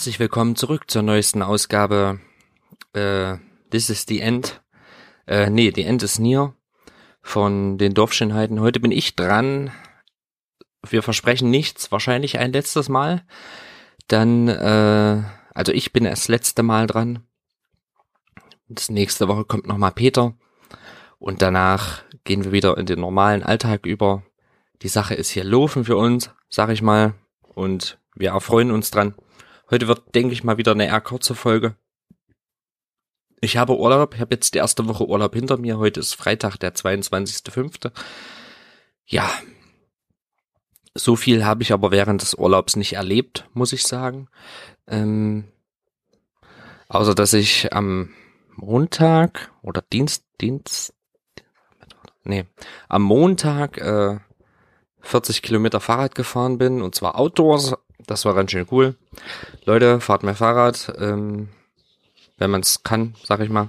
Herzlich willkommen zurück zur neuesten Ausgabe äh, This is the End. Äh, nee, The End is near von den Dorfschönheiten. Heute bin ich dran. Wir versprechen nichts, wahrscheinlich ein letztes Mal. Dann, äh, also ich bin das letzte Mal dran. Das nächste Woche kommt nochmal Peter. Und danach gehen wir wieder in den normalen Alltag über. Die Sache ist hier laufen für uns, sag ich mal. Und wir erfreuen uns dran. Heute wird, denke ich mal, wieder eine eher kurze Folge. Ich habe Urlaub, ich habe jetzt die erste Woche Urlaub hinter mir. Heute ist Freitag, der 22.05. Ja, so viel habe ich aber während des Urlaubs nicht erlebt, muss ich sagen. Ähm, außer dass ich am Montag oder Dienst, Dienst, nee, am Montag äh, 40 Kilometer Fahrrad gefahren bin und zwar Outdoors. Das war ganz schön cool. Leute, fahrt mehr Fahrrad, ähm, wenn man es kann, sag ich mal.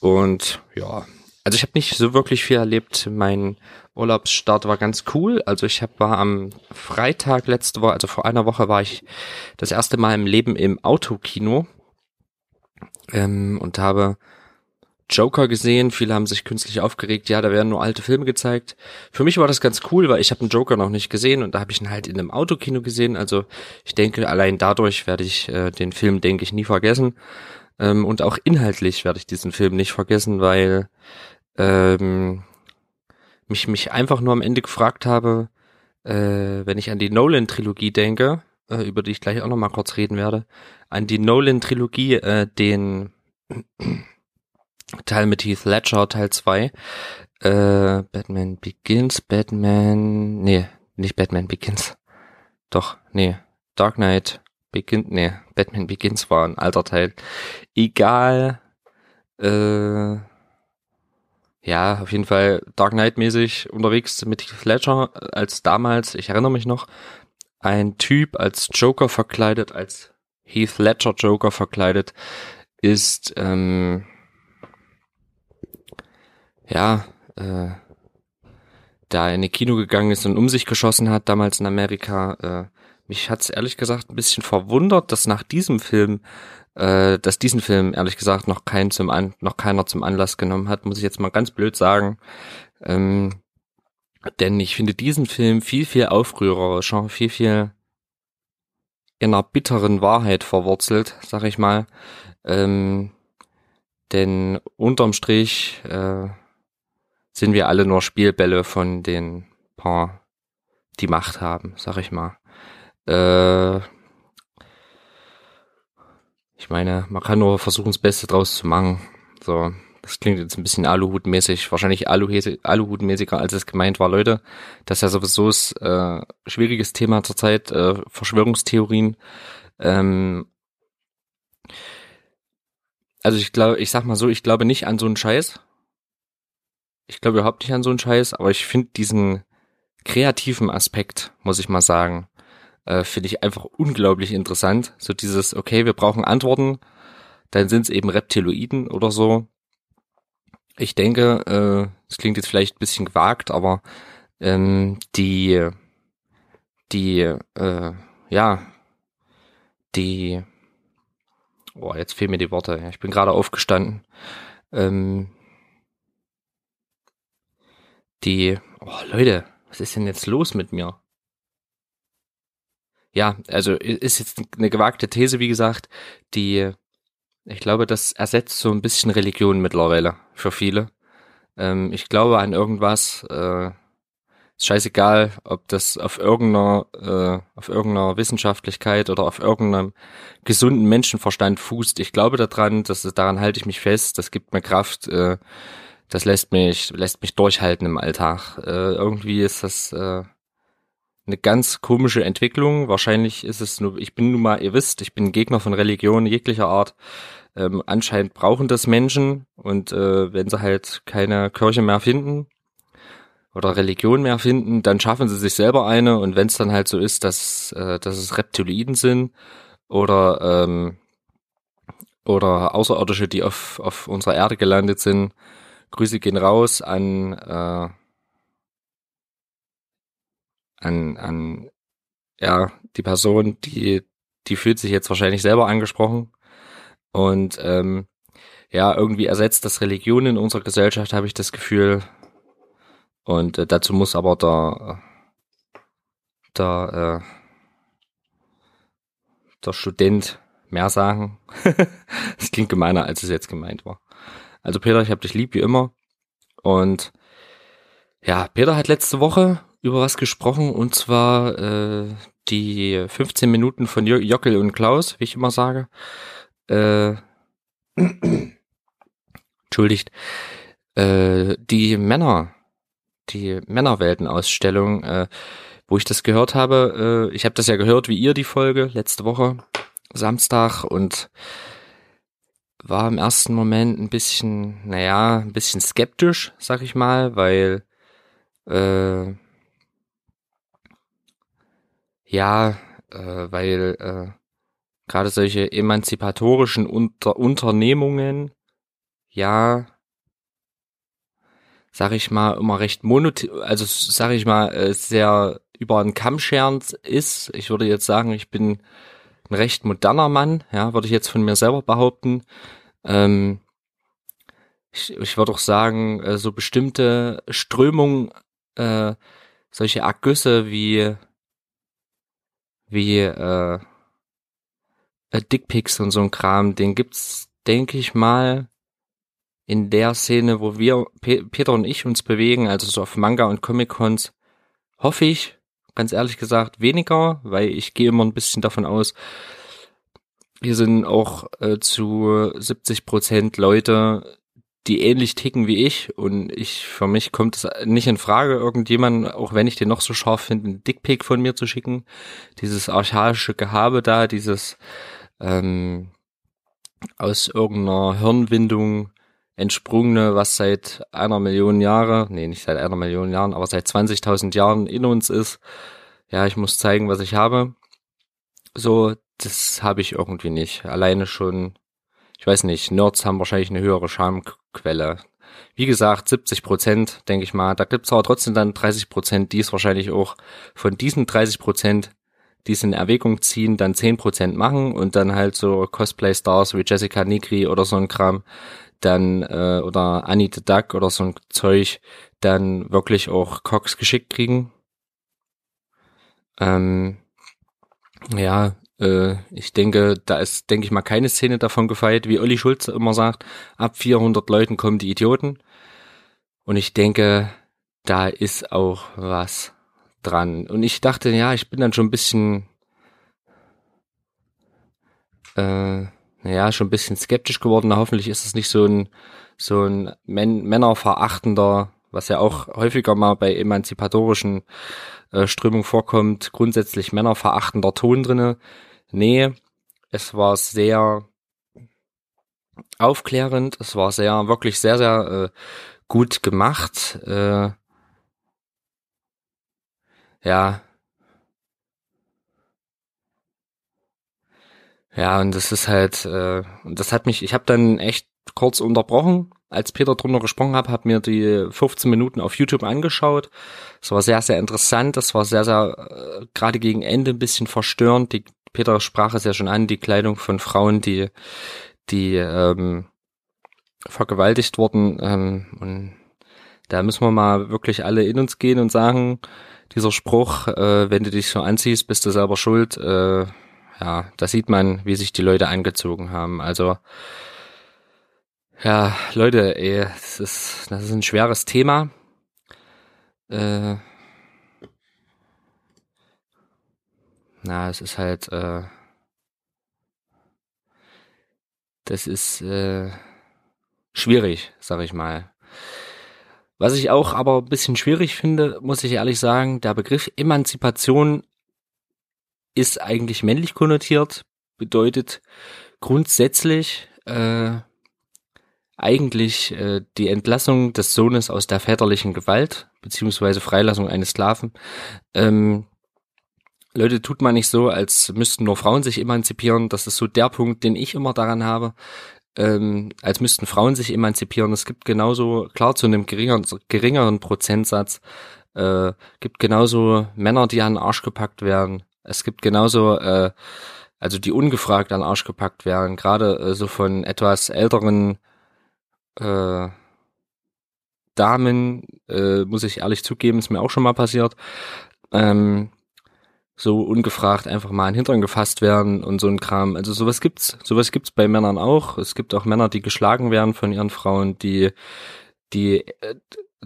Und ja, also ich habe nicht so wirklich viel erlebt. Mein Urlaubsstart war ganz cool. Also ich hab, war am Freitag letzte Woche, also vor einer Woche war ich das erste Mal im Leben im Autokino ähm, und habe Joker gesehen. Viele haben sich künstlich aufgeregt. Ja, da werden nur alte Filme gezeigt. Für mich war das ganz cool, weil ich habe den Joker noch nicht gesehen und da habe ich ihn halt in einem Autokino gesehen. Also ich denke, allein dadurch werde ich äh, den Film, denke ich, nie vergessen. Ähm, und auch inhaltlich werde ich diesen Film nicht vergessen, weil ähm, mich mich einfach nur am Ende gefragt habe, äh, wenn ich an die Nolan-Trilogie denke, äh, über die ich gleich auch noch mal kurz reden werde, an die Nolan-Trilogie, äh, den Teil mit Heath Ledger, Teil 2. Äh, Batman Begins, Batman, nee, nicht Batman Begins. Doch, nee, Dark Knight Begins, nee, Batman Begins war ein alter Teil. Egal, äh, ja, auf jeden Fall Dark Knight mäßig unterwegs mit Heath Ledger als damals, ich erinnere mich noch, ein Typ als Joker verkleidet, als Heath Ledger Joker verkleidet, ist, ähm, ja, äh, da in ein Kino gegangen ist und um sich geschossen hat, damals in Amerika. Äh, mich hat's ehrlich gesagt ein bisschen verwundert, dass nach diesem Film, äh, dass diesen Film ehrlich gesagt noch kein zum An noch keiner zum Anlass genommen hat, muss ich jetzt mal ganz blöd sagen. Ähm, denn ich finde diesen Film viel, viel aufrührerischer, viel, viel in einer bitteren Wahrheit verwurzelt, sag ich mal. Ähm, denn unterm Strich äh, sind wir alle nur Spielbälle von den paar, die Macht haben, sag ich mal. Äh, ich meine, man kann nur versuchen, das Beste draus zu machen. So, das klingt jetzt ein bisschen Aluhutmäßig, wahrscheinlich Aluhutmäßiger, als es gemeint war, Leute. Das ist ja sowieso ein äh, schwieriges Thema zurzeit, äh, Verschwörungstheorien. Ähm, also ich glaube, ich sag mal so, ich glaube nicht an so einen Scheiß. Ich glaube überhaupt nicht an so einen Scheiß, aber ich finde diesen kreativen Aspekt, muss ich mal sagen, äh, finde ich einfach unglaublich interessant. So dieses, okay, wir brauchen Antworten, dann sind es eben Reptiloiden oder so. Ich denke, äh, das klingt jetzt vielleicht ein bisschen gewagt, aber ähm, die, die, äh, ja, die, oh, jetzt fehlen mir die Worte. Ich bin gerade aufgestanden. Ähm, die, oh Leute, was ist denn jetzt los mit mir? Ja, also ist jetzt eine gewagte These, wie gesagt, die, ich glaube, das ersetzt so ein bisschen Religion mittlerweile für viele. Ähm, ich glaube an irgendwas, äh, ist scheißegal, ob das auf irgendeiner, äh, auf irgendeiner Wissenschaftlichkeit oder auf irgendeinem gesunden Menschenverstand fußt. Ich glaube daran, dass daran halte ich mich fest, das gibt mir Kraft, äh, das lässt mich, lässt mich durchhalten im Alltag. Äh, irgendwie ist das äh, eine ganz komische Entwicklung. Wahrscheinlich ist es nur, ich bin nun mal, ihr wisst, ich bin Gegner von Religion jeglicher Art. Ähm, anscheinend brauchen das Menschen und äh, wenn sie halt keine Kirche mehr finden oder Religion mehr finden, dann schaffen sie sich selber eine und wenn es dann halt so ist, dass, äh, dass es Reptiloiden sind oder ähm, oder Außerirdische, die auf, auf unserer Erde gelandet sind, Grüße gehen raus an, äh, an, an ja, die Person, die die fühlt sich jetzt wahrscheinlich selber angesprochen. Und ähm, ja, irgendwie ersetzt das Religion in unserer Gesellschaft, habe ich das Gefühl. Und äh, dazu muss aber der, der, äh, der Student mehr sagen. das klingt gemeiner, als es jetzt gemeint war. Also Peter, ich habe dich lieb wie immer. Und ja, Peter hat letzte Woche über was gesprochen und zwar äh, die 15 Minuten von Jockel und Klaus, wie ich immer sage. Äh, entschuldigt. Äh, die Männer, die Männerweltenausstellung, äh, wo ich das gehört habe, äh, ich habe das ja gehört wie ihr die Folge letzte Woche Samstag und war im ersten Moment ein bisschen, naja, ein bisschen skeptisch, sag ich mal, weil äh, ja, äh, weil äh, gerade solche emanzipatorischen Unter Unternehmungen ja sag ich mal immer recht monot also sag ich mal äh, sehr über einen Kamm scherend ist. Ich würde jetzt sagen, ich bin ein recht moderner Mann, ja, würde ich jetzt von mir selber behaupten. Ähm, ich, ich würde auch sagen, äh, so bestimmte Strömungen, äh, solche Ergüsse wie wie äh, äh, Dickpics und so ein Kram, den gibt's, denke ich mal, in der Szene, wo wir, Pe Peter und ich uns bewegen, also so auf Manga und Comic-Cons, hoffe ich, ganz ehrlich gesagt, weniger, weil ich gehe immer ein bisschen davon aus, hier sind auch äh, zu 70 Prozent Leute, die ähnlich ticken wie ich und ich, für mich kommt es nicht in Frage, irgendjemand, auch wenn ich den noch so scharf finde, einen Dickpick von mir zu schicken. Dieses archaische Gehabe da, dieses ähm, aus irgendeiner Hirnwindung entsprungene, was seit einer Million Jahre, nee, nicht seit einer Million Jahren, aber seit 20.000 Jahren in uns ist. Ja, ich muss zeigen, was ich habe. So, das habe ich irgendwie nicht. Alleine schon ich weiß nicht, Nerds haben wahrscheinlich eine höhere Schamquelle. Wie gesagt, 70 Prozent, denke ich mal. Da gibt's aber trotzdem dann 30 Prozent, die es wahrscheinlich auch von diesen 30 Prozent, die es in Erwägung ziehen, dann 10 Prozent machen und dann halt so Cosplay-Stars wie Jessica Nigri oder so ein Kram, dann, äh, oder Annie the Duck oder so ein Zeug, dann wirklich auch Cox geschickt kriegen. Ähm, ja, äh, ich denke, da ist, denke ich mal, keine Szene davon gefeiert, wie Olli Schulz immer sagt, ab 400 Leuten kommen die Idioten. Und ich denke, da ist auch was dran. Und ich dachte, ja, ich bin dann schon ein bisschen, äh, naja, schon ein bisschen skeptisch geworden. Hoffentlich ist es nicht so ein, so ein Män männerverachtender, was ja auch häufiger mal bei emanzipatorischen äh, Strömungen vorkommt, grundsätzlich männerverachtender Ton drinne. Nee, es war sehr aufklärend, es war sehr, wirklich sehr, sehr äh, gut gemacht. Äh, ja. Ja, und das ist halt, äh, das hat mich, ich habe dann echt kurz unterbrochen, als Peter drunter gesprochen hat, habe mir die 15 Minuten auf YouTube angeschaut. Es war sehr, sehr interessant, das war sehr, sehr, äh, gerade gegen Ende ein bisschen verstörend, die Peter sprach es ja schon an, die Kleidung von Frauen, die, die ähm, vergewaltigt wurden. Ähm, und da müssen wir mal wirklich alle in uns gehen und sagen, dieser Spruch, äh, wenn du dich so anziehst, bist du selber schuld. Äh, ja, da sieht man, wie sich die Leute angezogen haben. Also ja, Leute, ey, das ist, das ist ein schweres Thema. Äh, na, es ist halt, äh, das ist äh, schwierig, sag ich mal. Was ich auch aber ein bisschen schwierig finde, muss ich ehrlich sagen, der Begriff Emanzipation ist eigentlich männlich konnotiert, bedeutet grundsätzlich äh, eigentlich äh, die Entlassung des Sohnes aus der väterlichen Gewalt, beziehungsweise Freilassung eines Sklaven. Ähm, Leute, tut man nicht so, als müssten nur Frauen sich emanzipieren. Das ist so der Punkt, den ich immer daran habe. Ähm, als müssten Frauen sich emanzipieren. Es gibt genauso, klar, zu einem geringeren, geringeren Prozentsatz, äh, gibt genauso Männer, die an den Arsch gepackt werden. Es gibt genauso äh, also die ungefragt an Arsch gepackt werden, gerade äh, so von etwas älteren äh, Damen, äh, muss ich ehrlich zugeben, ist mir auch schon mal passiert, ähm, so ungefragt einfach mal in den Hintern gefasst werden und so ein Kram. Also sowas gibt's, sowas gibt's bei Männern auch. Es gibt auch Männer, die geschlagen werden von ihren Frauen, die, die, äh,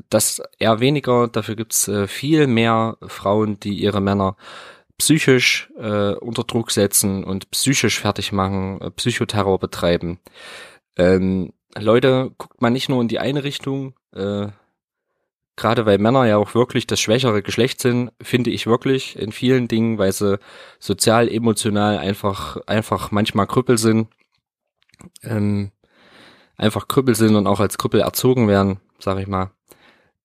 das eher weniger. Dafür gibt's äh, viel mehr Frauen, die ihre Männer psychisch äh, unter Druck setzen und psychisch fertig machen, äh, Psychoterror betreiben. Ähm, Leute, guckt man nicht nur in die eine Richtung, äh, gerade weil Männer ja auch wirklich das schwächere Geschlecht sind, finde ich wirklich in vielen Dingen, weil sie sozial, emotional einfach, einfach manchmal Krüppel sind, ähm, einfach Krüppel sind und auch als Krüppel erzogen werden, sag ich mal.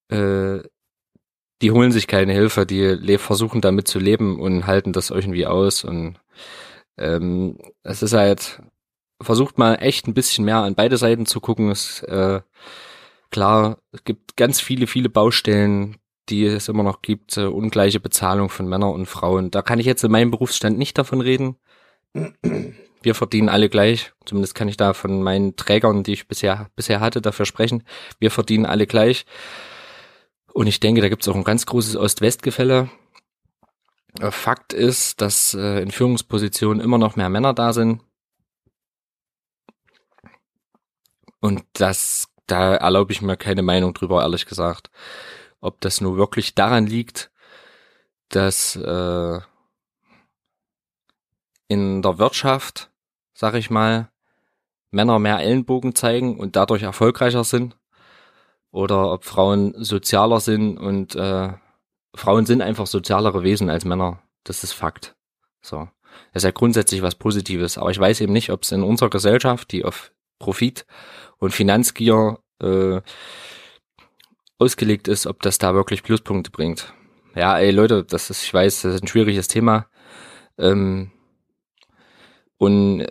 Äh, die holen sich keine Hilfe, die versuchen damit zu leben und halten das irgendwie aus und ähm, es ist halt, versucht mal echt ein bisschen mehr an beide Seiten zu gucken. Es, äh, klar, es gibt ganz viele, viele Baustellen, die es immer noch gibt, äh, ungleiche Bezahlung von Männern und Frauen. Da kann ich jetzt in meinem Berufsstand nicht davon reden. Wir verdienen alle gleich. Zumindest kann ich da von meinen Trägern, die ich bisher, bisher hatte, dafür sprechen. Wir verdienen alle gleich. Und ich denke, da gibt es auch ein ganz großes Ost-West-Gefälle. Äh, Fakt ist, dass äh, in Führungspositionen immer noch mehr Männer da sind. Und das, da erlaube ich mir keine Meinung drüber, ehrlich gesagt. Ob das nur wirklich daran liegt, dass äh, in der Wirtschaft, sag ich mal, Männer mehr Ellenbogen zeigen und dadurch erfolgreicher sind oder ob Frauen sozialer sind und äh, Frauen sind einfach sozialere Wesen als Männer. Das ist Fakt. So. Das ist ja grundsätzlich was Positives. Aber ich weiß eben nicht, ob es in unserer Gesellschaft, die auf Profit und Finanzgier äh, ausgelegt ist, ob das da wirklich Pluspunkte bringt. Ja, ey Leute, das ist, ich weiß, das ist ein schwieriges Thema. Ähm, und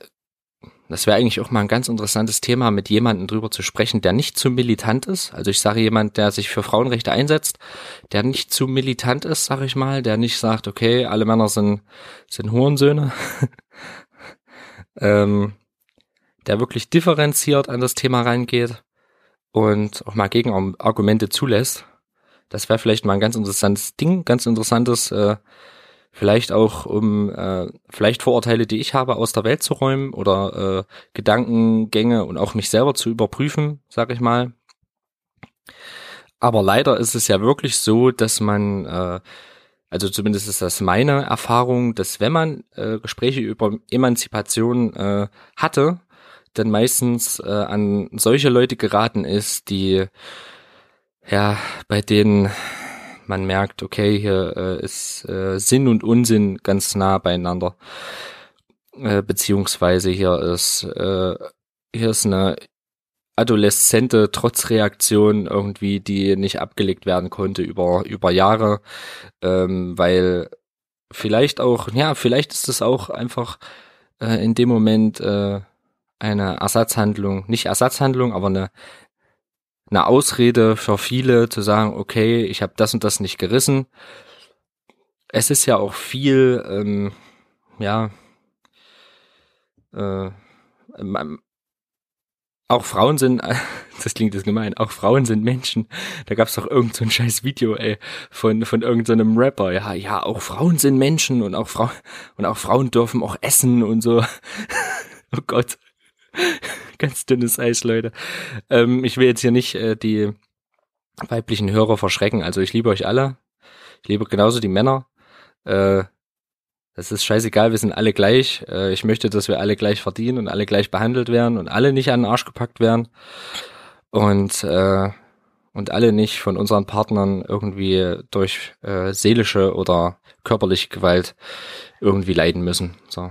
das wäre eigentlich auch mal ein ganz interessantes Thema, mit jemandem drüber zu sprechen, der nicht zu militant ist. Also ich sage jemand, der sich für Frauenrechte einsetzt, der nicht zu militant ist, sage ich mal, der nicht sagt, okay, alle Männer sind, sind Hurensöhne. ähm, der wirklich differenziert an das Thema reingeht und auch mal Gegenargumente zulässt. Das wäre vielleicht mal ein ganz interessantes Ding, ganz interessantes äh, vielleicht auch um äh, vielleicht Vorurteile, die ich habe, aus der Welt zu räumen oder äh, Gedankengänge und auch mich selber zu überprüfen, sag ich mal. Aber leider ist es ja wirklich so, dass man, äh, also zumindest ist das meine Erfahrung, dass wenn man äh, Gespräche über Emanzipation äh, hatte, dann meistens äh, an solche Leute geraten ist, die ja bei denen man merkt, okay, hier äh, ist äh, Sinn und Unsinn ganz nah beieinander. Äh, beziehungsweise hier ist, äh, hier ist eine adoleszente Trotzreaktion irgendwie, die nicht abgelegt werden konnte über, über Jahre, ähm, weil vielleicht auch, ja, vielleicht ist es auch einfach äh, in dem Moment äh, eine Ersatzhandlung, nicht Ersatzhandlung, aber eine eine Ausrede für viele zu sagen, okay, ich habe das und das nicht gerissen. Es ist ja auch viel, ähm, ja, äh, auch Frauen sind, das klingt jetzt gemein, auch Frauen sind Menschen. Da gab's doch irgend so ein scheiß Video, ey, von, von irgendeinem so Rapper. Ja, ja, auch Frauen sind Menschen und auch Frauen, und auch Frauen dürfen auch essen und so. oh Gott. Ganz dünnes Eis, Leute. Ähm, ich will jetzt hier nicht äh, die weiblichen Hörer verschrecken. Also ich liebe euch alle. Ich liebe genauso die Männer. Äh, das ist scheißegal, wir sind alle gleich. Äh, ich möchte, dass wir alle gleich verdienen und alle gleich behandelt werden und alle nicht an den Arsch gepackt werden. Und, äh, und alle nicht von unseren Partnern irgendwie durch äh, seelische oder körperliche Gewalt irgendwie leiden müssen. So.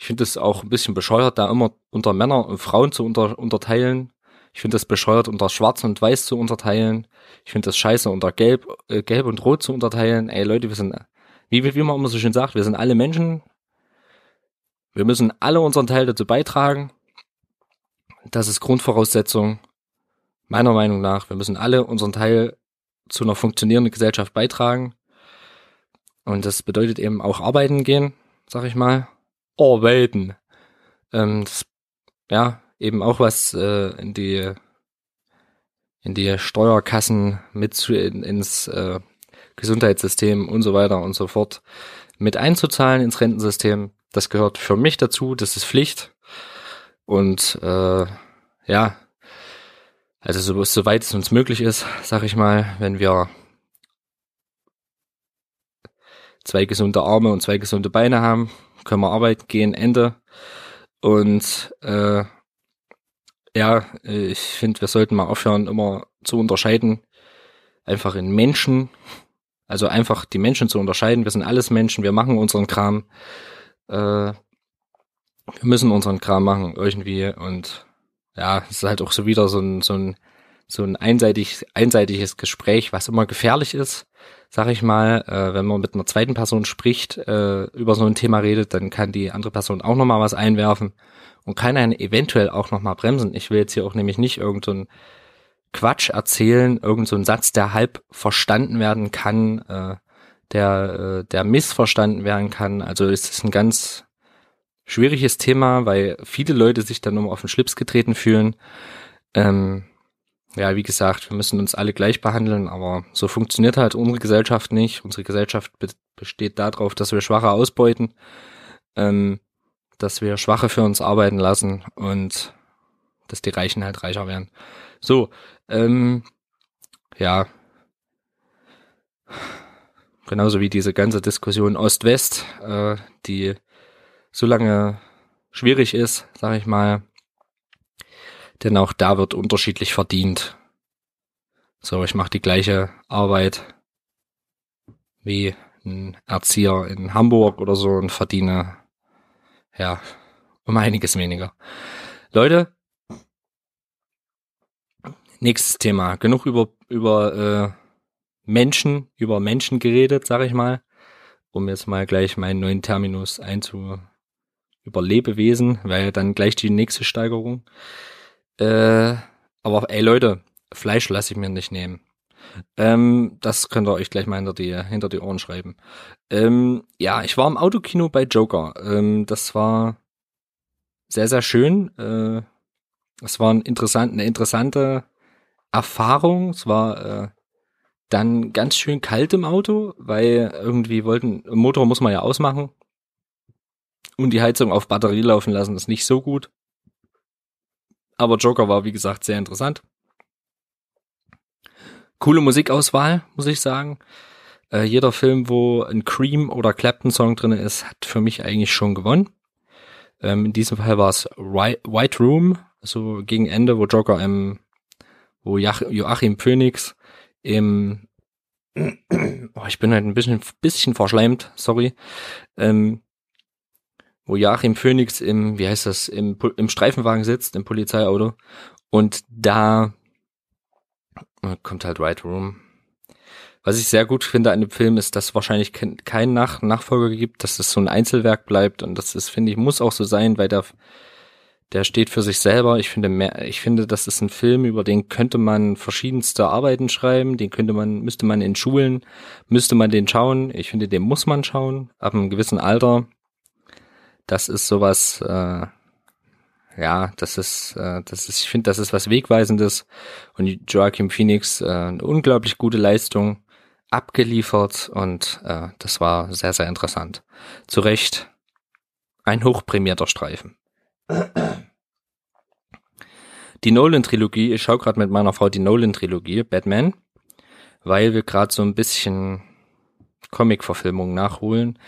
Ich finde es auch ein bisschen bescheuert, da immer unter Männer und Frauen zu unter, unterteilen. Ich finde es bescheuert, unter Schwarz und Weiß zu unterteilen. Ich finde das scheiße, unter Gelb, äh, Gelb und Rot zu unterteilen. Ey Leute, wir sind, wie, wie man immer so schön sagt, wir sind alle Menschen. Wir müssen alle unseren Teil dazu beitragen. Das ist Grundvoraussetzung. Meiner Meinung nach. Wir müssen alle unseren Teil zu einer funktionierenden Gesellschaft beitragen. Und das bedeutet eben auch arbeiten gehen, sag ich mal. Arbeiten. Ähm, das, ja, eben auch was äh, in die in die Steuerkassen mit zu, in, ins äh, Gesundheitssystem und so weiter und so fort mit einzuzahlen ins Rentensystem. Das gehört für mich dazu, das ist Pflicht. Und äh, ja, also so, soweit es uns möglich ist, sag ich mal, wenn wir zwei gesunde Arme und zwei gesunde Beine haben, können wir arbeiten gehen, Ende. Und äh, ja, ich finde, wir sollten mal aufhören, immer zu unterscheiden, einfach in Menschen, also einfach die Menschen zu unterscheiden. Wir sind alles Menschen, wir machen unseren Kram. Äh, wir müssen unseren Kram machen irgendwie und ja, es ist halt auch so wieder so ein, so ein, so ein einseitig, einseitiges Gespräch, was immer gefährlich ist, sag ich mal. Äh, wenn man mit einer zweiten Person spricht, äh, über so ein Thema redet, dann kann die andere Person auch nochmal was einwerfen und kann einen eventuell auch nochmal bremsen. Ich will jetzt hier auch nämlich nicht irgendeinen Quatsch erzählen, irgendein so Satz, der halb verstanden werden kann, äh, der, äh, der missverstanden werden kann. Also es ist ein ganz schwieriges Thema, weil viele Leute sich dann immer auf den Schlips getreten fühlen. Ähm, ja, wie gesagt, wir müssen uns alle gleich behandeln, aber so funktioniert halt unsere Gesellschaft nicht. Unsere Gesellschaft be besteht darauf, dass wir Schwache ausbeuten, ähm, dass wir Schwache für uns arbeiten lassen und dass die Reichen halt reicher werden. So, ähm, ja, genauso wie diese ganze Diskussion Ost-West, äh, die so lange schwierig ist, sag ich mal. Denn auch da wird unterschiedlich verdient. So, ich mache die gleiche Arbeit wie ein Erzieher in Hamburg oder so und verdiene ja um einiges weniger. Leute, nächstes Thema. Genug über über äh, Menschen, über Menschen geredet, sag ich mal, um jetzt mal gleich meinen neuen Terminus einzu über Lebewesen, weil dann gleich die nächste Steigerung. Äh, aber ey Leute, Fleisch lasse ich mir nicht nehmen. Ähm, das könnt ihr euch gleich mal hinter die, hinter die Ohren schreiben. Ähm, ja, ich war im Autokino bei Joker. Ähm, das war sehr, sehr schön. Äh, es war ein interessant, eine interessante Erfahrung. Es war äh, dann ganz schön kalt im Auto, weil irgendwie wollten, Motor muss man ja ausmachen und die Heizung auf Batterie laufen lassen ist nicht so gut. Aber Joker war, wie gesagt, sehr interessant. Coole Musikauswahl, muss ich sagen. Äh, jeder Film, wo ein Cream oder Clapton-Song drin ist, hat für mich eigentlich schon gewonnen. Ähm, in diesem Fall war es White Room, so gegen Ende, wo Joker im, wo Joachim Phoenix im, oh, ich bin halt ein bisschen, bisschen verschleimt, sorry, ähm, wo Joachim Phoenix im, wie heißt das, im, im Streifenwagen sitzt, im Polizeiauto. Und da äh, kommt halt Right Room. Was ich sehr gut finde an dem Film ist, dass wahrscheinlich kein Nach Nachfolger gibt, dass es so ein Einzelwerk bleibt und das ist, finde ich, muss auch so sein, weil der, der steht für sich selber. Ich finde mehr, ich finde, das ist ein Film, über den könnte man verschiedenste Arbeiten schreiben, den könnte man, müsste man in Schulen, müsste man den schauen. Ich finde, den muss man schauen, ab einem gewissen Alter das ist sowas, äh, ja, das ist, äh, das ist, ich finde, das ist was Wegweisendes und Joachim Phoenix äh, eine unglaublich gute Leistung abgeliefert und äh, das war sehr, sehr interessant. Zu Recht ein hochprämierter Streifen. Die Nolan-Trilogie, ich schaue gerade mit meiner Frau die Nolan-Trilogie, Batman, weil wir gerade so ein bisschen Comic-Verfilmung nachholen.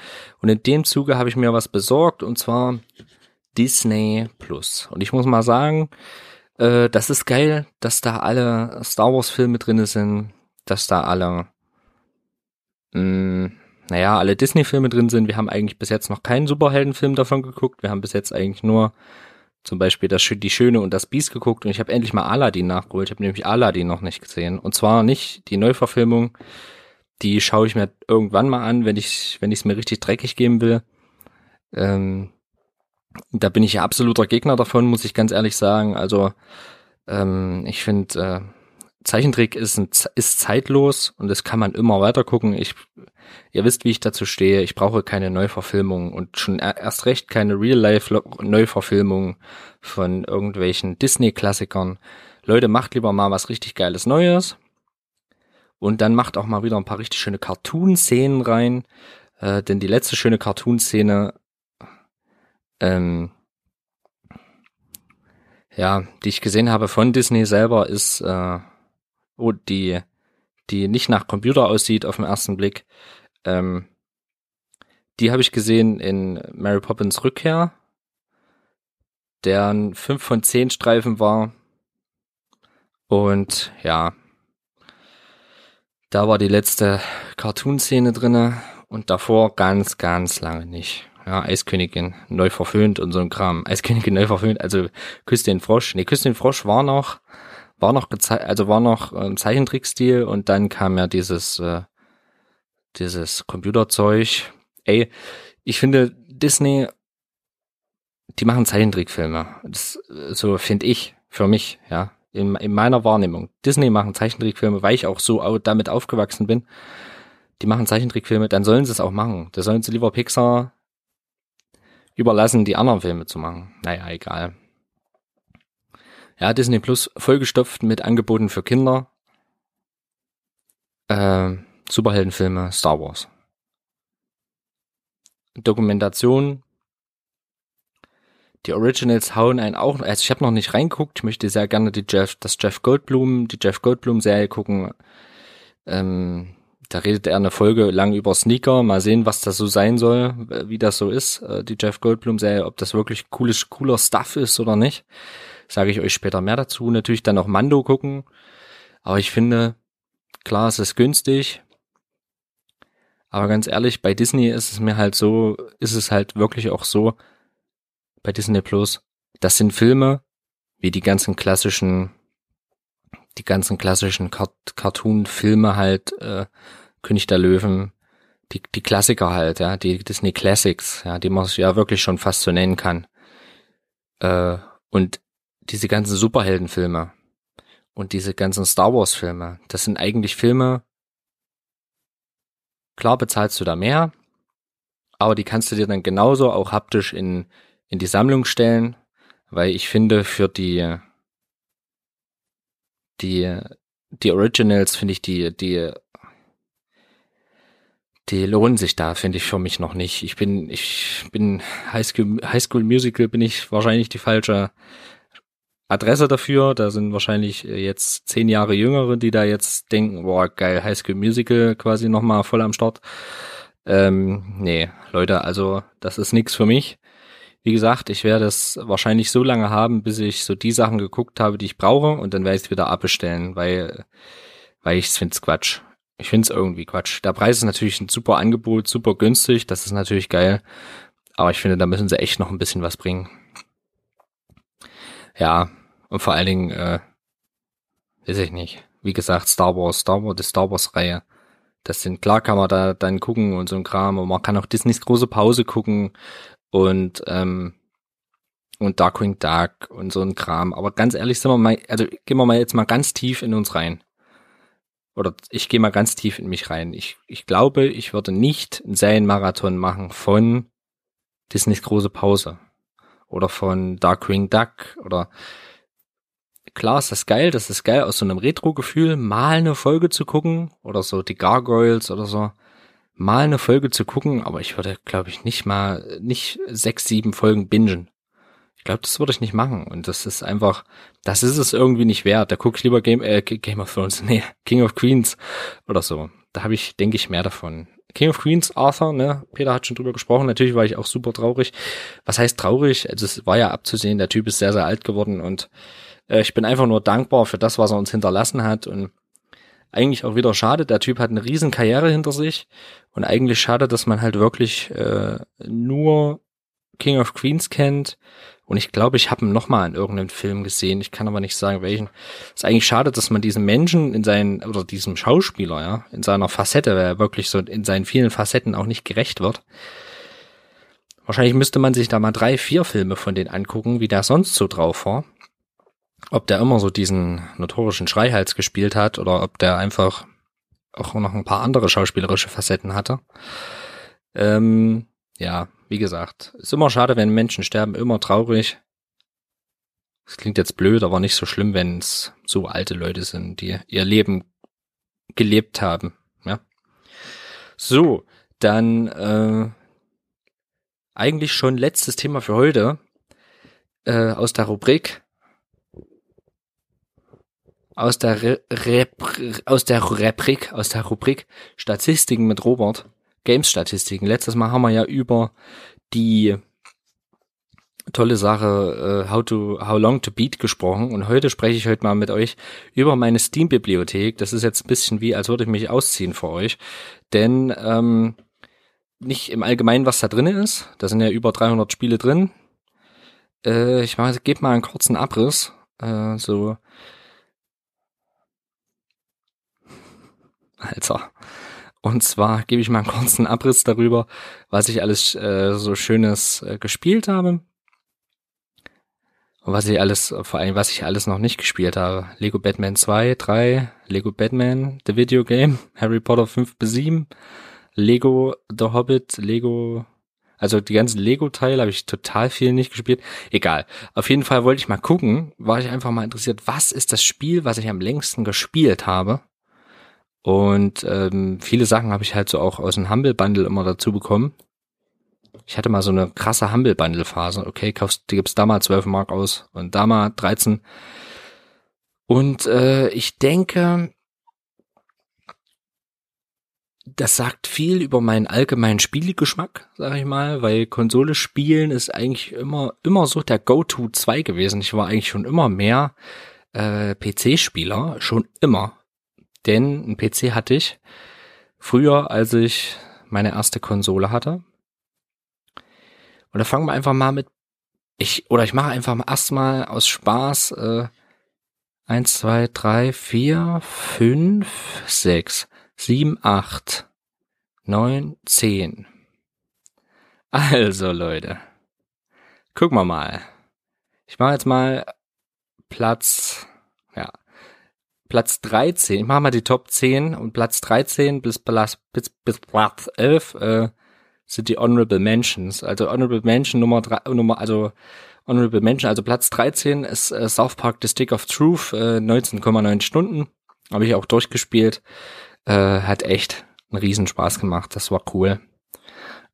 Und in dem Zuge habe ich mir was besorgt und zwar Disney Plus. Und ich muss mal sagen, äh, das ist geil, dass da alle Star Wars Filme drinne sind, dass da alle, mh, mm, naja, alle Disney Filme drin sind. Wir haben eigentlich bis jetzt noch keinen Superheldenfilm davon geguckt. Wir haben bis jetzt eigentlich nur zum Beispiel das, Die Schöne und das Biest geguckt und ich habe endlich mal Aladdin nachgeholt. Ich habe nämlich Aladdin noch nicht gesehen. Und zwar nicht die Neuverfilmung, die schaue ich mir irgendwann mal an, wenn ich wenn ich es mir richtig dreckig geben will. Ähm, da bin ich ja absoluter Gegner davon, muss ich ganz ehrlich sagen. Also ähm, ich finde, äh, Zeichentrick ist, ein, ist zeitlos und das kann man immer weiter gucken. Ich Ihr wisst, wie ich dazu stehe. Ich brauche keine Neuverfilmung und schon erst recht keine Real-Life-Neuverfilmung von irgendwelchen Disney-Klassikern. Leute, macht lieber mal was richtig Geiles Neues. Und dann macht auch mal wieder ein paar richtig schöne Cartoon-Szenen rein. Äh, denn die letzte schöne Cartoon-Szene, ähm, ja, die ich gesehen habe von Disney selber, ist äh, oh, die, die nicht nach Computer aussieht auf den ersten Blick. Ähm, die habe ich gesehen in Mary Poppins Rückkehr, deren 5 von 10 Streifen war. Und ja, da war die letzte Cartoon-Szene drinne und davor ganz, ganz lange nicht. Ja, Eiskönigin neu verföhnt und so ein Kram. Eiskönigin neu verföhnt, also Küss den Frosch. Nee, Küss den Frosch war noch, war noch also war noch ähm, Zeichentrickstil und dann kam ja dieses, äh, dieses Computerzeug. Ey, ich finde Disney, die machen Zeichentrickfilme. Das, so finde ich, für mich, ja in, in meiner Wahrnehmung. Disney machen Zeichentrickfilme, weil ich auch so damit aufgewachsen bin. Die machen Zeichentrickfilme, dann sollen sie es auch machen. Da sollen sie lieber Pixar überlassen, die anderen Filme zu machen. Naja, egal. Ja, Disney Plus vollgestopft mit Angeboten für Kinder. Äh, Superheldenfilme, Star Wars. Dokumentation, die Originals hauen einen auch, also ich habe noch nicht reinguckt, ich möchte sehr gerne die Jeff, das Jeff Goldblum, die Jeff Goldblum Serie gucken. Ähm, da redet er eine Folge lang über Sneaker, mal sehen, was das so sein soll, wie das so ist, äh, die Jeff Goldblum Serie, ob das wirklich cooles, cooler Stuff ist oder nicht. Sage ich euch später mehr dazu. Natürlich dann auch Mando gucken. Aber ich finde, klar, es ist günstig. Aber ganz ehrlich, bei Disney ist es mir halt so, ist es halt wirklich auch so, bei Disney Plus, das sind Filme, wie die ganzen klassischen, die ganzen klassischen Cart Cartoon-Filme halt, äh, König der Löwen, die, die Klassiker halt, ja, die Disney Classics, ja, die man ja wirklich schon fast so nennen kann. Äh, und diese ganzen Superheldenfilme und diese ganzen Star Wars Filme, das sind eigentlich Filme, klar bezahlst du da mehr, aber die kannst du dir dann genauso auch haptisch in in die Sammlung stellen, weil ich finde, für die, die, die Originals finde ich die, die, die lohnen sich da, finde ich für mich noch nicht. Ich bin, ich bin High School, High School Musical bin ich wahrscheinlich die falsche Adresse dafür. Da sind wahrscheinlich jetzt zehn Jahre Jüngere, die da jetzt denken, boah, geil, High School Musical quasi nochmal voll am Start. Ähm, nee, Leute, also das ist nix für mich. Wie gesagt, ich werde es wahrscheinlich so lange haben, bis ich so die Sachen geguckt habe, die ich brauche und dann werde ich es wieder abbestellen, weil, weil ich finde es Quatsch. Ich finde es irgendwie Quatsch. Der Preis ist natürlich ein super Angebot, super günstig, das ist natürlich geil. Aber ich finde, da müssen sie echt noch ein bisschen was bringen. Ja, und vor allen Dingen, äh, weiß ich nicht. Wie gesagt, Star Wars, Star Wars, die Star Wars Reihe. Das sind, klar kann man da dann gucken und so ein Kram, und man kann auch Disneys große Pause gucken und ähm, und Darkwing Duck und so ein Kram. Aber ganz ehrlich, sind wir mal, also gehen wir mal jetzt mal ganz tief in uns rein. Oder ich gehe mal ganz tief in mich rein. Ich, ich glaube, ich würde nicht einen Serienmarathon machen von Disneys große Pause. Oder von Darkwing Duck. Oder klar ist das geil, das ist geil, aus so einem Retro-Gefühl mal eine Folge zu gucken. Oder so die Gargoyles oder so mal eine Folge zu gucken, aber ich würde, glaube ich, nicht mal, nicht sechs, sieben Folgen bingen. Ich glaube, das würde ich nicht machen. Und das ist einfach, das ist es irgendwie nicht wert. Da gucke ich lieber Game, äh, Game of Thrones, nee, King of Queens oder so. Da habe ich, denke ich, mehr davon. King of Queens, Arthur, ne? Peter hat schon drüber gesprochen. Natürlich war ich auch super traurig. Was heißt traurig? Also es war ja abzusehen, der Typ ist sehr, sehr alt geworden und äh, ich bin einfach nur dankbar für das, was er uns hinterlassen hat und eigentlich auch wieder schade. Der Typ hat eine riesen Karriere hinter sich und eigentlich schade, dass man halt wirklich äh, nur King of Queens kennt. Und ich glaube, ich habe ihn noch mal in irgendeinem Film gesehen. Ich kann aber nicht sagen, welchen. ist eigentlich schade, dass man diesen Menschen in seinen, oder diesem Schauspieler, ja, in seiner Facette, weil er wirklich so in seinen vielen Facetten auch nicht gerecht wird. Wahrscheinlich müsste man sich da mal drei, vier Filme von denen angucken, wie der sonst so drauf war ob der immer so diesen notorischen Schreihals gespielt hat oder ob der einfach auch noch ein paar andere schauspielerische Facetten hatte. Ähm, ja, wie gesagt, ist immer schade, wenn Menschen sterben, immer traurig. Das klingt jetzt blöd, aber nicht so schlimm, wenn es so alte Leute sind, die ihr Leben gelebt haben. Ja. So, dann äh, eigentlich schon letztes Thema für heute äh, aus der Rubrik aus der Re Repr aus der Rubrik aus der Rubrik Statistiken mit Robert Games Statistiken. Letztes Mal haben wir ja über die tolle Sache uh, How to How Long to Beat gesprochen und heute spreche ich heute mal mit euch über meine Steam Bibliothek. Das ist jetzt ein bisschen wie, als würde ich mich ausziehen vor euch, denn ähm, nicht im Allgemeinen, was da drin ist. Da sind ja über 300 Spiele drin. Äh, ich mache, gebe mal einen kurzen Abriss. Äh, so. Alter. Und zwar gebe ich mal einen kurzen Abriss darüber, was ich alles äh, so Schönes äh, gespielt habe. Und was ich alles, vor allem was ich alles noch nicht gespielt habe. Lego Batman 2, 3, Lego Batman, The Video Game, Harry Potter 5 bis 7, Lego The Hobbit, Lego, also die ganzen Lego-Teile habe ich total viel nicht gespielt. Egal. Auf jeden Fall wollte ich mal gucken, war ich einfach mal interessiert, was ist das Spiel, was ich am längsten gespielt habe. Und ähm, viele Sachen habe ich halt so auch aus dem Humble Bundle immer dazu bekommen. Ich hatte mal so eine krasse Humble Bundle Phase. Okay, kaufst, gibt's da mal 12 Mark aus und da mal 13. Und äh, ich denke, das sagt viel über meinen allgemeinen Spielgeschmack, sag ich mal, weil Konsole spielen ist eigentlich immer, immer so der Go-To 2 gewesen. Ich war eigentlich schon immer mehr äh, PC-Spieler, schon immer. Denn ein PC hatte ich früher, als ich meine erste Konsole hatte. Und da fangen wir einfach mal mit, ich, oder ich mache einfach mal erstmal aus Spaß, äh, eins, zwei, drei, vier, fünf, sechs sieben, acht, neun, zehn. Also Leute, gucken wir mal. Ich mache jetzt mal Platz, Platz 13. Ich mache mal die Top 10 und Platz 13 bis Platz, bis, bis Platz 11 äh, sind die Honorable Mentions. Also Honorable Mention Nummer 3, Nummer, also Honorable Mention, also Platz 13 ist äh, South Park The Stick of Truth, äh, 19,9 Stunden. Habe ich auch durchgespielt. Äh, hat echt einen Riesenspaß gemacht. Das war cool.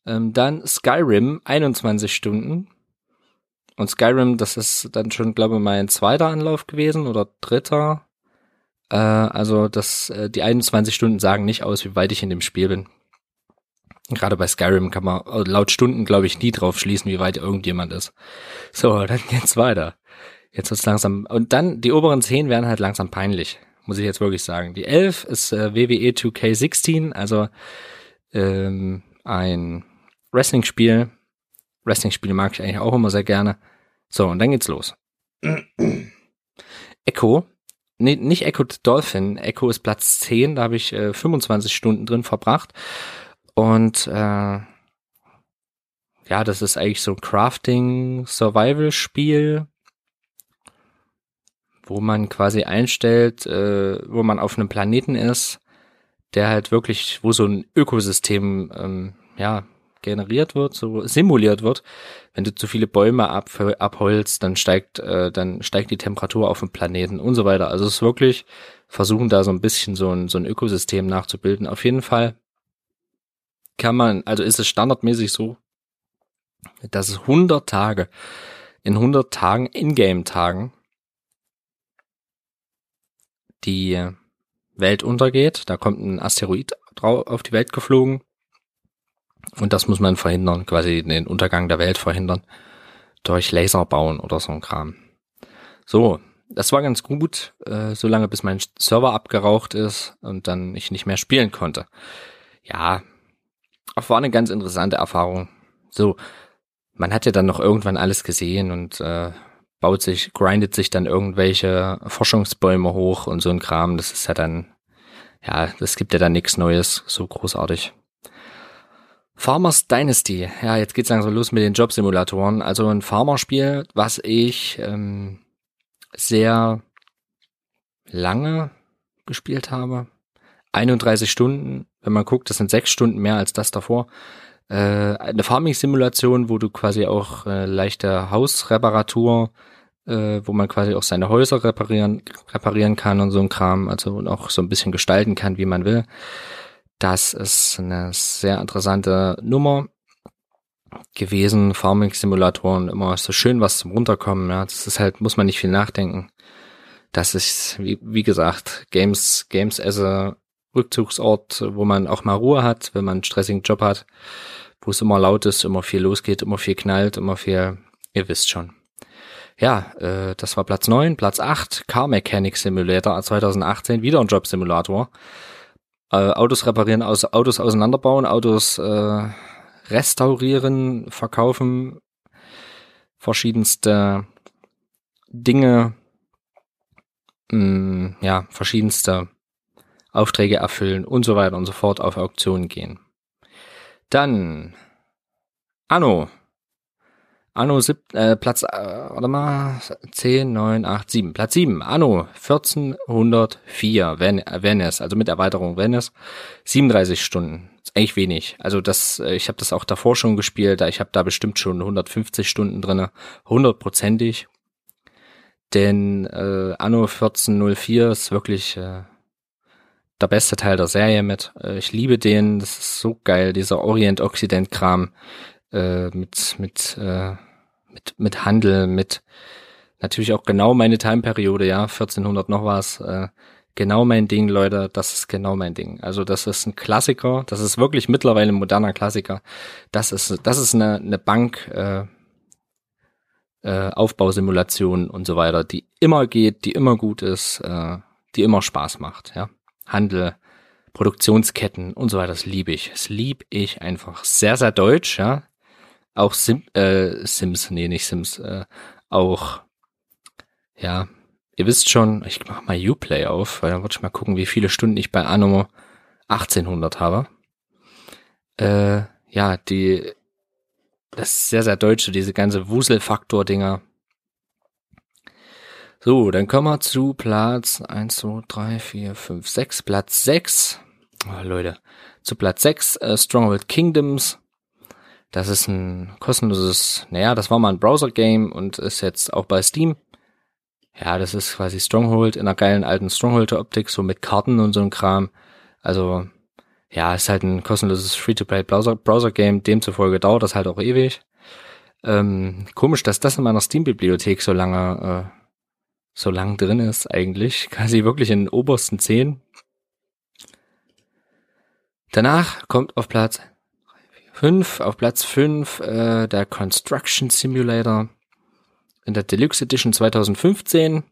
Ähm, dann Skyrim, 21 Stunden. Und Skyrim, das ist dann schon, glaube ich, mein zweiter Anlauf gewesen oder dritter. Äh, also das, äh, die 21 Stunden sagen nicht aus, wie weit ich in dem Spiel bin. Gerade bei Skyrim kann man äh, laut Stunden, glaube ich, nie drauf schließen, wie weit irgendjemand ist. So, dann geht's weiter. Jetzt wird's langsam. Und dann, die oberen 10 werden halt langsam peinlich muss ich jetzt wirklich sagen. Die 11 ist äh, WWE 2K16, also ähm, ein Wrestling-Spiel. Wrestling-Spiele mag ich eigentlich auch immer sehr gerne. So, und dann geht's los. Echo, nee, nicht Echo Dolphin, Echo ist Platz 10, da habe ich äh, 25 Stunden drin verbracht. Und äh, ja, das ist eigentlich so ein Crafting-Survival-Spiel wo man quasi einstellt, äh, wo man auf einem Planeten ist, der halt wirklich, wo so ein Ökosystem ähm, ja generiert wird, so simuliert wird. Wenn du zu viele Bäume ab, abholst, dann steigt, äh, dann steigt die Temperatur auf dem Planeten und so weiter. Also es ist wirklich versuchen da so ein bisschen so ein, so ein Ökosystem nachzubilden. Auf jeden Fall kann man, also ist es standardmäßig so, dass es 100 Tage, in 100 Tagen, Ingame-Tagen, die Welt untergeht. Da kommt ein Asteroid drauf auf die Welt geflogen. Und das muss man verhindern, quasi den Untergang der Welt verhindern. Durch Laser bauen oder so ein Kram. So, das war ganz gut, äh, solange bis mein Server abgeraucht ist und dann ich nicht mehr spielen konnte. Ja, war eine ganz interessante Erfahrung. So, man hat ja dann noch irgendwann alles gesehen und äh, baut sich, grindet sich dann irgendwelche Forschungsbäume hoch und so ein Kram. Das ist ja dann, ja, das gibt ja dann nichts Neues, so großartig. Farmers Dynasty. Ja, jetzt geht's langsam los mit den Jobsimulatoren. Also ein Farmerspiel, was ich ähm, sehr lange gespielt habe. 31 Stunden, wenn man guckt, das sind sechs Stunden mehr als das davor. Äh, eine Farming-Simulation, wo du quasi auch äh, leichte Hausreparatur, äh, wo man quasi auch seine Häuser reparieren, reparieren kann und so ein Kram, also und auch so ein bisschen gestalten kann, wie man will. Das ist eine sehr interessante Nummer gewesen. Farming-Simulatoren immer so schön was zum Runterkommen. Ja, das ist halt, muss man nicht viel nachdenken. Das ist, wie, wie gesagt, Games, Games as a Rückzugsort, wo man auch mal Ruhe hat, wenn man einen stressigen Job hat, wo es immer laut ist, immer viel losgeht, immer viel knallt, immer viel, ihr wisst schon. Ja, äh, das war Platz neun, Platz acht Car Mechanic Simulator 2018, wieder ein Job-Simulator. Äh, Autos reparieren, aus, Autos auseinanderbauen, Autos äh, restaurieren, verkaufen, verschiedenste Dinge, mh, mm, ja, verschiedenste Aufträge erfüllen und so weiter und so fort auf Auktionen gehen. Dann Anno. Anno sieb, äh, Platz, äh, warte mal, 10, 9, 8, 7. Platz 7. Anno 1404 Ven Venice, also mit Erweiterung Venice. 37 Stunden. Ist eigentlich wenig. Also das, äh, ich habe das auch davor schon gespielt. Ich habe da bestimmt schon 150 Stunden drinne, hundertprozentig. Denn äh, Anno 1404 ist wirklich äh, der beste Teil der Serie mit. Äh, ich liebe den, das ist so geil, dieser Orient-Occident-Kram äh, mit, mit, äh, mit, mit Handel, mit natürlich auch genau meine Timeperiode, ja, 1400 noch was, äh, genau mein Ding, Leute, das ist genau mein Ding. Also das ist ein Klassiker, das ist wirklich mittlerweile ein moderner Klassiker. Das ist, das ist eine, eine Bank, äh, äh, Aufbausimulation und so weiter, die immer geht, die immer gut ist, äh, die immer Spaß macht, ja. Handel, Produktionsketten und so weiter, das liebe ich. Das liebe ich einfach. Sehr, sehr deutsch, ja. Auch Sim, äh, Sims, nee, nicht Sims, äh, auch, ja, ihr wisst schon, ich mach mal Uplay auf, weil dann wollte ich mal gucken, wie viele Stunden ich bei Anno 1800 habe. Äh, ja, die, das ist sehr, sehr deutsche, diese ganze Wuselfaktor-Dinger. So, dann kommen wir zu Platz 1, 2, 3, 4, 5, 6. Platz 6. Oh, Leute. Zu Platz 6, äh, Stronghold Kingdoms. Das ist ein kostenloses, naja, das war mal ein Browser-Game und ist jetzt auch bei Steam. Ja, das ist quasi Stronghold in einer geilen alten Stronghold-Optik, so mit Karten und so ein Kram. Also, ja, ist halt ein kostenloses Free-to-Play-Browser-Game. Browser Demzufolge dauert das halt auch ewig. Ähm, komisch, dass das in meiner Steam-Bibliothek so lange äh, so lang drin ist eigentlich, quasi wirklich in den obersten zehn. Danach kommt auf Platz 5, auf Platz 5 äh, der Construction Simulator in der Deluxe Edition 2015.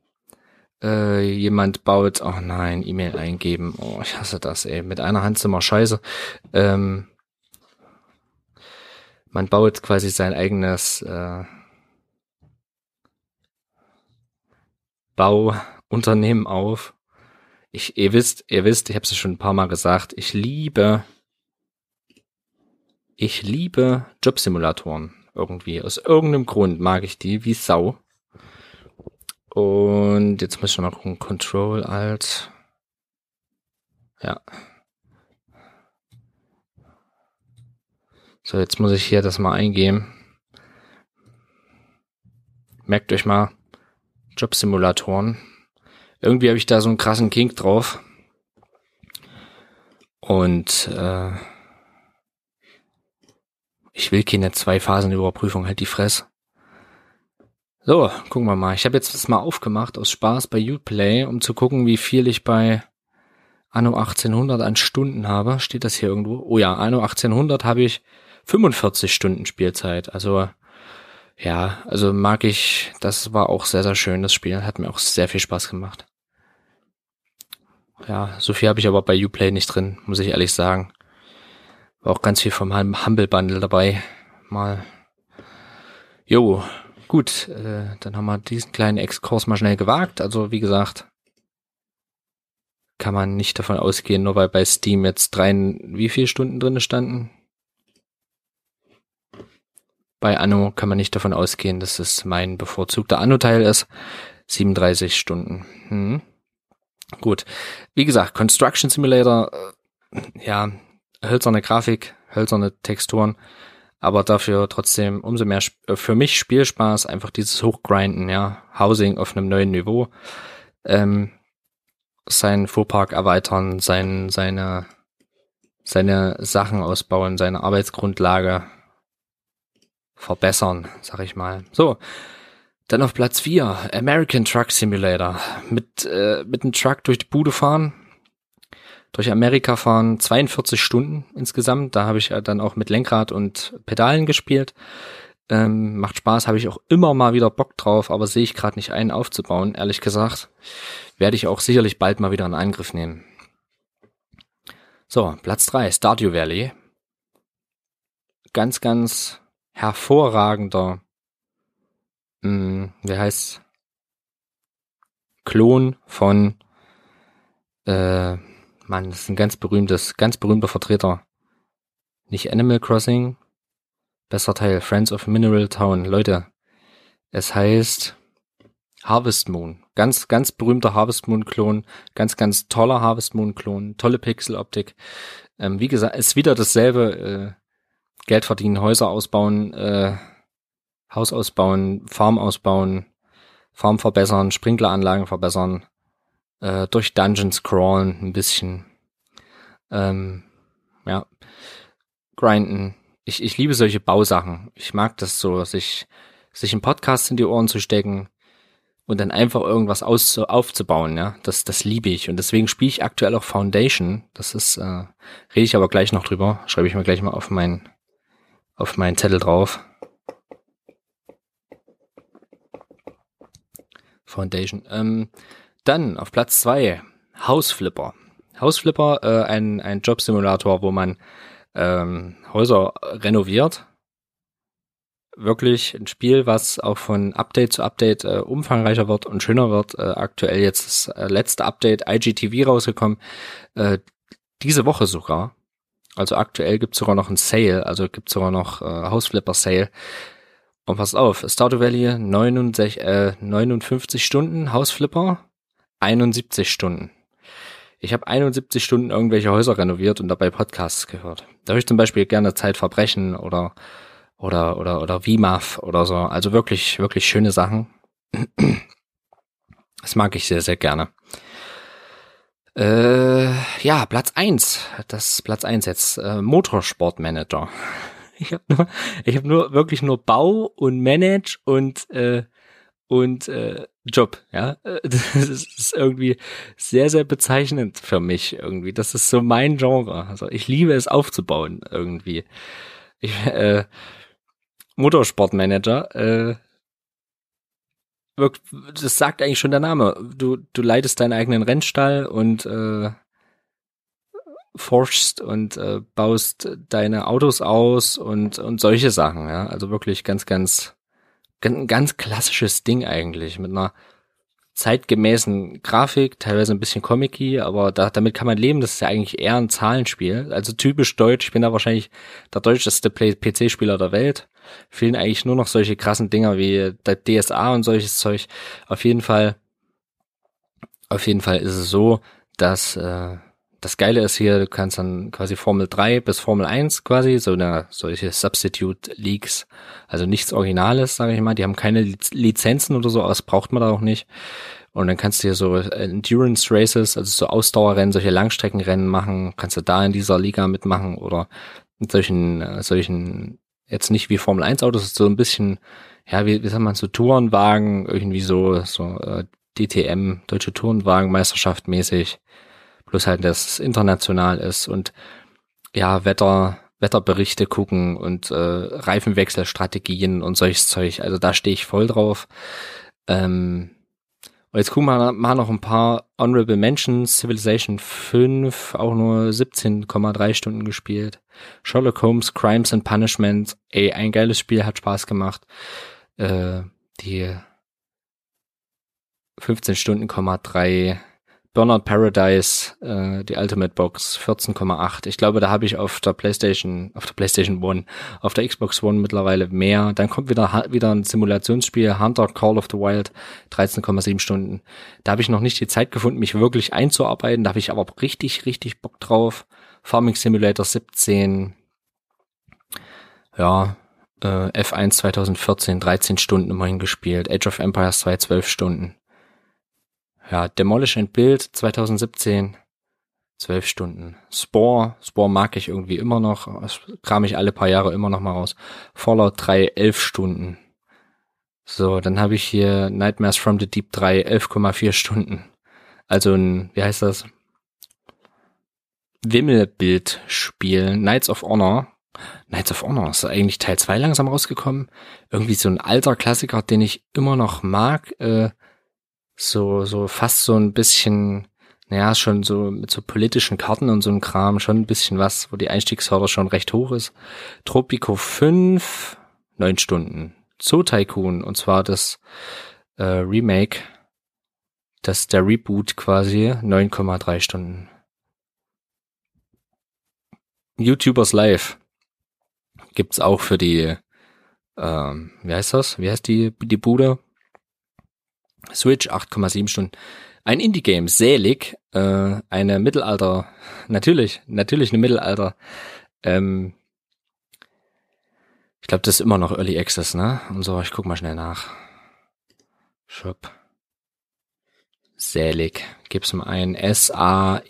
Äh, jemand baut, oh nein, E-Mail eingeben, oh, ich hasse das, ey, mit einer Hand sind wir scheiße. Ähm, man baut quasi sein eigenes äh, Bauunternehmen auf. Ich, ihr wisst, ihr wisst, ich habe es schon ein paar Mal gesagt, ich liebe, ich liebe Jobsimulatoren irgendwie. Aus irgendeinem Grund mag ich die wie Sau. Und jetzt muss ich mal gucken, Control Alt. Ja. So, jetzt muss ich hier das mal eingeben. Merkt euch mal, Jobsimulatoren. Irgendwie habe ich da so einen krassen Kink drauf. Und äh, ich will keine Zwei-Phasen-Überprüfung, halt die Fress. So, gucken wir mal. Ich habe jetzt das mal aufgemacht aus Spaß bei Uplay, um zu gucken, wie viel ich bei Anno 1800 an Stunden habe. Steht das hier irgendwo? Oh ja, Anno 1800 habe ich 45 Stunden Spielzeit. Also ja, also mag ich, das war auch sehr, sehr schön, das Spiel. Hat mir auch sehr viel Spaß gemacht. Ja, so viel habe ich aber bei Uplay nicht drin, muss ich ehrlich sagen. War auch ganz viel vom Humble Bundle dabei. Mal. Jo, gut, äh, dann haben wir diesen kleinen Exkurs mal schnell gewagt. Also wie gesagt, kann man nicht davon ausgehen, nur weil bei Steam jetzt drei, wie viele Stunden drin standen? Bei Anno kann man nicht davon ausgehen, dass es mein bevorzugter Anno-Teil ist. 37 Stunden. Hm. Gut. Wie gesagt, Construction Simulator, äh, ja, hölzerne Grafik, hölzerne Texturen, aber dafür trotzdem umso mehr äh, für mich Spielspaß, einfach dieses Hochgrinden, ja, Housing auf einem neuen Niveau, ähm, seinen Fuhrpark erweitern, sein, seine, seine Sachen ausbauen, seine Arbeitsgrundlage verbessern, sag ich mal. So, dann auf Platz 4, American Truck Simulator. Mit, äh, mit einem Truck durch die Bude fahren, durch Amerika fahren, 42 Stunden insgesamt. Da habe ich dann auch mit Lenkrad und Pedalen gespielt. Ähm, macht Spaß, habe ich auch immer mal wieder Bock drauf, aber sehe ich gerade nicht ein aufzubauen, ehrlich gesagt. Werde ich auch sicherlich bald mal wieder in Angriff nehmen. So, Platz 3, Stardew Valley. Ganz, ganz hervorragender mh, hm, wie heißt Klon von äh, Mann, das ist ein ganz berühmtes, ganz berühmter Vertreter. Nicht Animal Crossing, besser Teil, Friends of Mineral Town. Leute, es heißt Harvest Moon. Ganz, ganz berühmter Harvest Moon Klon, ganz, ganz toller Harvest Moon Klon, tolle Pixeloptik. Ähm, wie gesagt, ist wieder dasselbe, äh, Geld verdienen, Häuser ausbauen, äh, Haus ausbauen, Farm ausbauen, Farm verbessern, Sprinkleranlagen verbessern, äh, durch Dungeons crawlen ein bisschen. Ähm, ja, grinden. Ich, ich liebe solche Bausachen. Ich mag das so, sich, sich einen Podcast in die Ohren zu stecken und dann einfach irgendwas aus, aufzubauen, ja. Das, das liebe ich. Und deswegen spiele ich aktuell auch Foundation. Das ist, äh, rede ich aber gleich noch drüber. Schreibe ich mir gleich mal auf mein, auf meinen Zettel drauf. Foundation. Ähm, dann auf Platz zwei Hausflipper. Hausflipper, äh, ein, ein Jobsimulator, wo man ähm, Häuser renoviert. Wirklich ein Spiel, was auch von Update zu Update äh, umfangreicher wird und schöner wird. Äh, aktuell jetzt das äh, letzte Update IGTV rausgekommen. Äh, diese Woche sogar. Also aktuell gibt's sogar noch ein Sale, also gibt's sogar noch äh, Hausflipper Sale. Und pass auf, Stardew Valley 69, äh, 59 Stunden Hausflipper, 71 Stunden. Ich habe 71 Stunden irgendwelche Häuser renoviert und dabei Podcasts gehört. Da habe ich zum Beispiel gerne Zeitverbrechen oder oder oder oder VMAF oder so. Also wirklich wirklich schöne Sachen. Das mag ich sehr sehr gerne. Äh, ja, Platz eins, Das Platz eins jetzt. Äh, Motorsportmanager. Ich habe nur, habe nur wirklich nur Bau und Manage und äh, und äh, Job. Ja, das ist irgendwie sehr sehr bezeichnend für mich irgendwie. Das ist so mein Genre. Also ich liebe es aufzubauen irgendwie. Ich, äh, Motorsportmanager. Äh, das sagt eigentlich schon der Name. Du du leitest deinen eigenen Rennstall und äh, forschst und äh, baust deine Autos aus und, und solche Sachen, ja. Also wirklich ganz, ganz, ganz, ganz klassisches Ding eigentlich mit einer zeitgemäßen Grafik, teilweise ein bisschen comicky, aber da, damit kann man leben. Das ist ja eigentlich eher ein Zahlenspiel. Also typisch deutsch. Ich bin da wahrscheinlich der deutscheste PC-Spieler der Welt. Fehlen eigentlich nur noch solche krassen Dinger wie der DSA und solches Zeug. Auf jeden Fall, auf jeden Fall ist es so, dass äh, das Geile ist hier, du kannst dann quasi Formel 3 bis Formel 1 quasi, so eine, solche Substitute Leagues, also nichts Originales, sage ich mal, die haben keine Lizenzen oder so, aber das braucht man da auch nicht. Und dann kannst du hier so Endurance Races, also so Ausdauerrennen, solche Langstreckenrennen machen, kannst du da in dieser Liga mitmachen oder mit solchen, äh, solchen, jetzt nicht wie Formel 1 Autos, so ein bisschen, ja, wie, wie sagt man, so Tourenwagen, irgendwie so, so äh, DTM, Deutsche Tourenwagenmeisterschaft mäßig bloß halt, dass es international ist und ja, Wetter, Wetterberichte gucken und äh, Reifenwechselstrategien und solches Zeug. Also da stehe ich voll drauf. Ähm, und jetzt gucken wir mal noch ein paar Honorable Mentions. Civilization 5, auch nur 17,3 Stunden gespielt. Sherlock Holmes, Crimes and Punishment. Ey, ein geiles Spiel, hat Spaß gemacht. Äh, die 15 Stunden, 3 Burnout Paradise, äh, die Ultimate Box, 14,8. Ich glaube, da habe ich auf der PlayStation, auf der PlayStation One, auf der Xbox One mittlerweile mehr. Dann kommt wieder wieder ein Simulationsspiel, Hunter Call of the Wild, 13,7 Stunden. Da habe ich noch nicht die Zeit gefunden, mich wirklich einzuarbeiten. Da habe ich aber richtig, richtig Bock drauf. Farming Simulator 17. Ja, äh, F1 2014, 13 Stunden immerhin gespielt. Age of Empires 2, 12 Stunden. Ja, Demolish and Build 2017, 12 Stunden. Spore, Spore mag ich irgendwie immer noch, das kram ich alle paar Jahre immer noch mal raus. Fallout 3, 11 Stunden. So, dann habe ich hier Nightmares from the Deep 3, 11,4 Stunden. Also ein, wie heißt das? Wimmelbildspiel, Knights of Honor. Knights of Honor ist eigentlich Teil 2 langsam rausgekommen. Irgendwie so ein alter Klassiker, den ich immer noch mag. Äh, so, so fast so ein bisschen, naja, schon so mit so politischen Karten und so einem Kram, schon ein bisschen was, wo die Einstiegshürde schon recht hoch ist. Tropico 5, 9 Stunden. Zoo Tycoon, und zwar das äh, Remake, das der Reboot quasi, 9,3 Stunden. YouTubers Live gibt's auch für die, ähm, wie heißt das? Wie heißt die, die Bude? Switch 8,7 Stunden. Ein Indie-Game, Selig, äh, eine Mittelalter, natürlich, natürlich eine Mittelalter. Ähm, ich glaube, das ist immer noch Early Access, ne? Und so, ich guck mal schnell nach. Shop. Selig. Gib's mal ein S-A-E-L-I-G.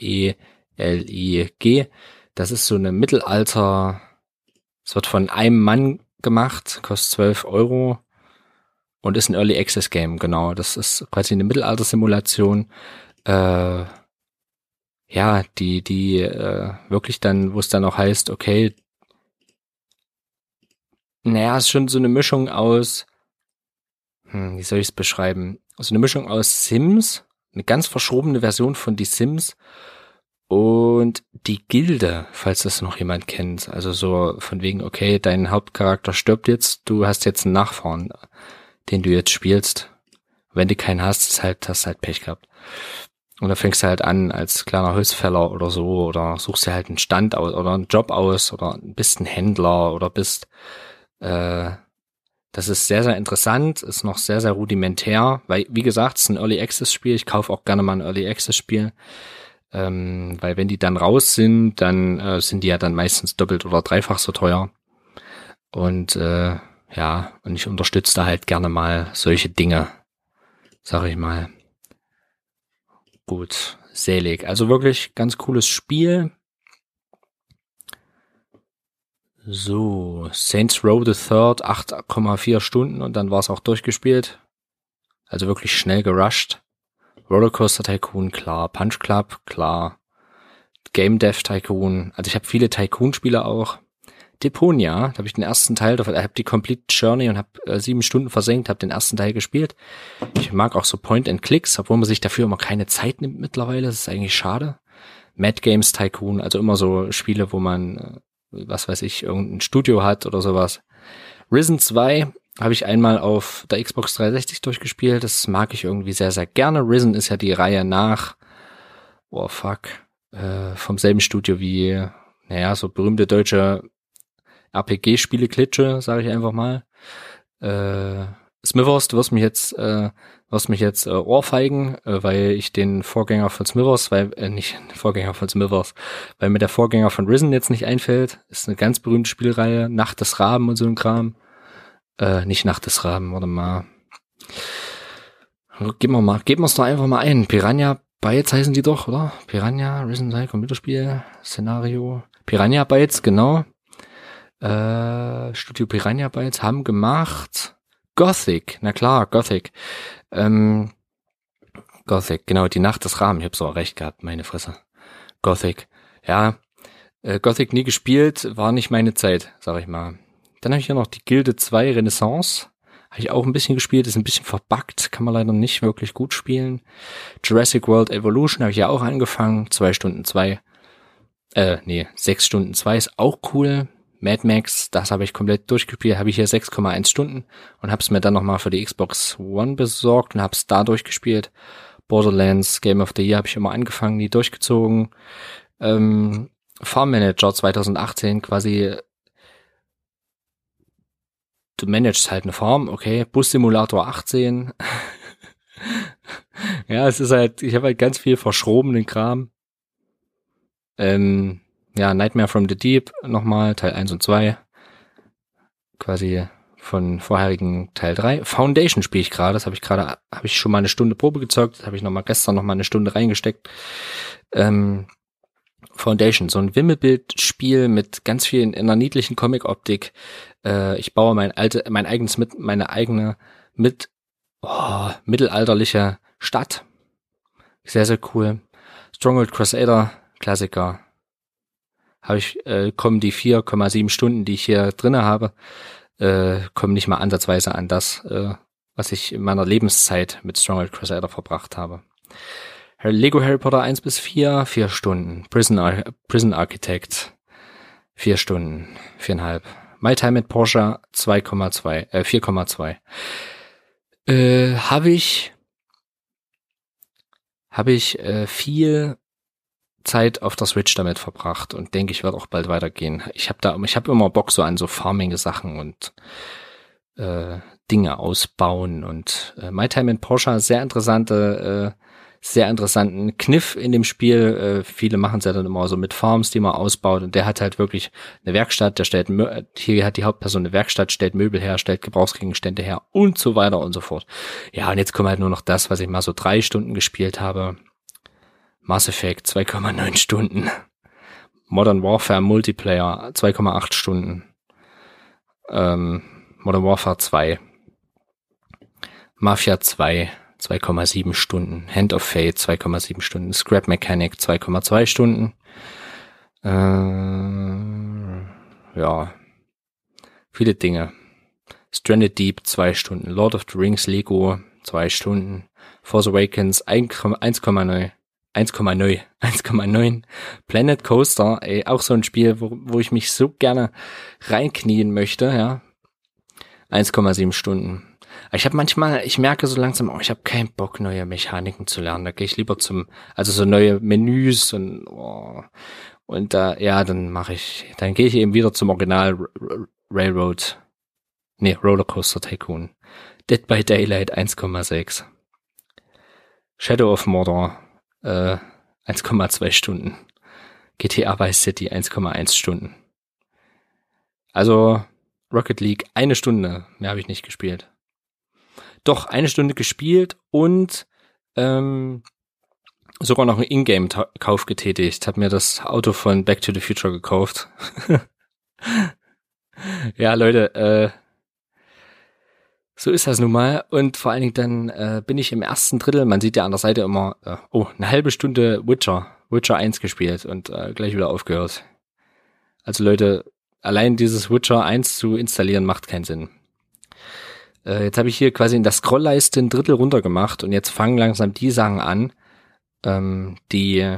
Das ist so eine Mittelalter, es wird von einem Mann gemacht, kostet 12 Euro und ist ein Early Access Game, genau. Das ist quasi eine Mittelalter-Simulation. Äh, ja, die, die äh, wirklich dann, wo es dann auch heißt, okay, naja, ist schon so eine Mischung aus, hm, wie soll ich es beschreiben? So eine Mischung aus Sims, eine ganz verschobene Version von Die Sims und die Gilde, falls das noch jemand kennt. Also so von wegen, okay, dein Hauptcharakter stirbt jetzt, du hast jetzt einen Nachfahren den du jetzt spielst. Wenn du keinen hast, ist halt, hast halt Pech gehabt. Und dann fängst du halt an als kleiner Holzfäller oder so oder suchst dir halt einen Stand aus oder einen Job aus oder bist ein Händler oder bist äh, das ist sehr, sehr interessant, ist noch sehr, sehr rudimentär, weil, wie gesagt, es ist ein Early Access Spiel. Ich kaufe auch gerne mal ein Early Access Spiel. Ähm, weil wenn die dann raus sind, dann äh, sind die ja dann meistens doppelt oder dreifach so teuer. Und äh, ja, und ich unterstütze da halt gerne mal solche Dinge, sag ich mal. Gut, selig. Also wirklich ganz cooles Spiel. So, Saints Row the Third, 8,4 Stunden und dann war es auch durchgespielt. Also wirklich schnell gerusht. Rollercoaster Tycoon, klar. Punch Club, klar. Game Dev Tycoon. Also ich habe viele Tycoon-Spiele auch. Deponia, da habe ich den ersten Teil ich habe die Complete Journey und habe äh, sieben Stunden versenkt, habe den ersten Teil gespielt. Ich mag auch so Point and Clicks, obwohl man sich dafür immer keine Zeit nimmt mittlerweile, das ist eigentlich schade. Mad Games Tycoon, also immer so Spiele, wo man, äh, was weiß ich, irgendein Studio hat oder sowas. Risen 2 habe ich einmal auf der Xbox 360 durchgespielt, das mag ich irgendwie sehr, sehr gerne. Risen ist ja die Reihe nach, oh fuck, äh, vom selben Studio wie, naja, so berühmte deutsche RPG-Spiele-Klitsche, sage ich einfach mal. Äh, Smithers, du wirst mich jetzt, äh, wirst mich jetzt äh, ohrfeigen, äh, weil ich den Vorgänger von Smithers, weil, äh, nicht Vorgänger von Smithers, weil mir der Vorgänger von Risen jetzt nicht einfällt. Ist eine ganz berühmte Spielreihe, Nacht des Raben und so ein Kram. Äh, nicht Nacht des Raben, warte mal. Geben wir mal, geben wir es doch einfach mal ein. Piranha Bytes heißen die doch, oder? Piranha, Risen 2, Computerspiel, Szenario. Piranha Bytes, genau äh, Studio Piranha Bytes haben gemacht Gothic, na klar, Gothic. Ähm, Gothic, genau, die Nacht des Rahmen, ich hab's auch recht gehabt, meine Fresse. Gothic, ja, äh, Gothic nie gespielt, war nicht meine Zeit, sag ich mal. Dann habe ich hier noch die Gilde 2 Renaissance, habe ich auch ein bisschen gespielt, ist ein bisschen verbuggt, kann man leider nicht wirklich gut spielen. Jurassic World Evolution habe ich ja auch angefangen, zwei Stunden zwei, äh, nee, sechs Stunden zwei ist auch cool, Mad Max, das habe ich komplett durchgespielt, habe ich hier 6,1 Stunden und habe es mir dann nochmal für die Xbox One besorgt und habe es da durchgespielt. Borderlands Game of the Year habe ich immer angefangen, nie durchgezogen. Ähm, Farm Manager 2018 quasi du managst halt eine Farm, okay, Bus Simulator 18. ja, es ist halt, ich habe halt ganz viel verschrobenen Kram. Ähm, ja, Nightmare from the Deep nochmal, Teil 1 und 2. Quasi von vorherigen Teil 3. Foundation spiele ich gerade, das habe ich gerade, habe ich schon mal eine Stunde Probe gezeugt, das habe ich noch mal gestern noch mal eine Stunde reingesteckt. Ähm, Foundation, so ein Wimmelbildspiel mit ganz vielen in einer niedlichen Comic-Optik. Äh, ich baue mein alte, mein eigenes mit, meine eigene mit oh, mittelalterliche Stadt. Sehr, sehr cool. Stronghold Crusader, Klassiker. Habe ich, äh, kommen die 4,7 Stunden, die ich hier drinne habe, äh, kommen nicht mal ansatzweise an das, äh, was ich in meiner Lebenszeit mit Stronghold Crusader verbracht habe. Lego Harry Potter 1 bis 4, 4 Stunden. Prison, Ar Prison Architect, 4 Stunden, 4,5. My Time mit Porsche 2,2, äh, 4,2. Äh, habe ich, habe ich äh, viel Zeit auf der Switch damit verbracht und denke, ich werde auch bald weitergehen. Ich habe da, ich habe immer Bock so an so Farming-Sachen und äh, Dinge ausbauen und äh, My Time in Porsche sehr interessante äh, sehr interessanten Kniff in dem Spiel. Äh, viele machen es ja dann immer so mit Farms, die man ausbaut. Und der hat halt wirklich eine Werkstatt, der stellt, hier hat die Hauptperson eine Werkstatt, stellt Möbel her, stellt Gebrauchsgegenstände her und so weiter und so fort. Ja, und jetzt kommt halt nur noch das, was ich mal so drei Stunden gespielt habe. Mass Effect 2,9 Stunden. Modern Warfare Multiplayer 2,8 Stunden. Ähm, Modern Warfare 2. Mafia 2 2,7 Stunden. Hand of Fate 2,7 Stunden. Scrap Mechanic 2,2 Stunden. Äh, ja. Viele Dinge. Stranded Deep 2 Stunden. Lord of the Rings Lego 2 Stunden. Force Awakens 1,9. 1,9, 1,9. Planet Coaster, ey, auch so ein Spiel, wo, wo ich mich so gerne reinknien möchte, ja. 1,7 Stunden. Ich habe manchmal, ich merke so langsam, oh, ich habe keinen Bock, neue Mechaniken zu lernen. Da gehe ich lieber zum, also so neue Menüs und oh, und da, äh, ja, dann mache ich, dann gehe ich eben wieder zum Original Railroad, nee, Rollercoaster Tycoon. Dead by Daylight 1,6. Shadow of Mordor äh, 1,2 Stunden. GTA Vice City 1,1 Stunden. Also Rocket League eine Stunde, mehr habe ich nicht gespielt doch eine Stunde gespielt und ähm, sogar noch einen Ingame-Kauf getätigt. Hab mir das Auto von Back to the Future gekauft. ja, Leute, äh, so ist das nun mal. Und vor allen Dingen dann äh, bin ich im ersten Drittel, man sieht ja an der Seite immer, äh, oh, eine halbe Stunde Witcher, Witcher 1 gespielt und äh, gleich wieder aufgehört. Also Leute, allein dieses Witcher 1 zu installieren macht keinen Sinn. Äh, jetzt habe ich hier quasi in der Scrollleiste ein Drittel runter gemacht und jetzt fangen langsam die Sachen an, ähm, die,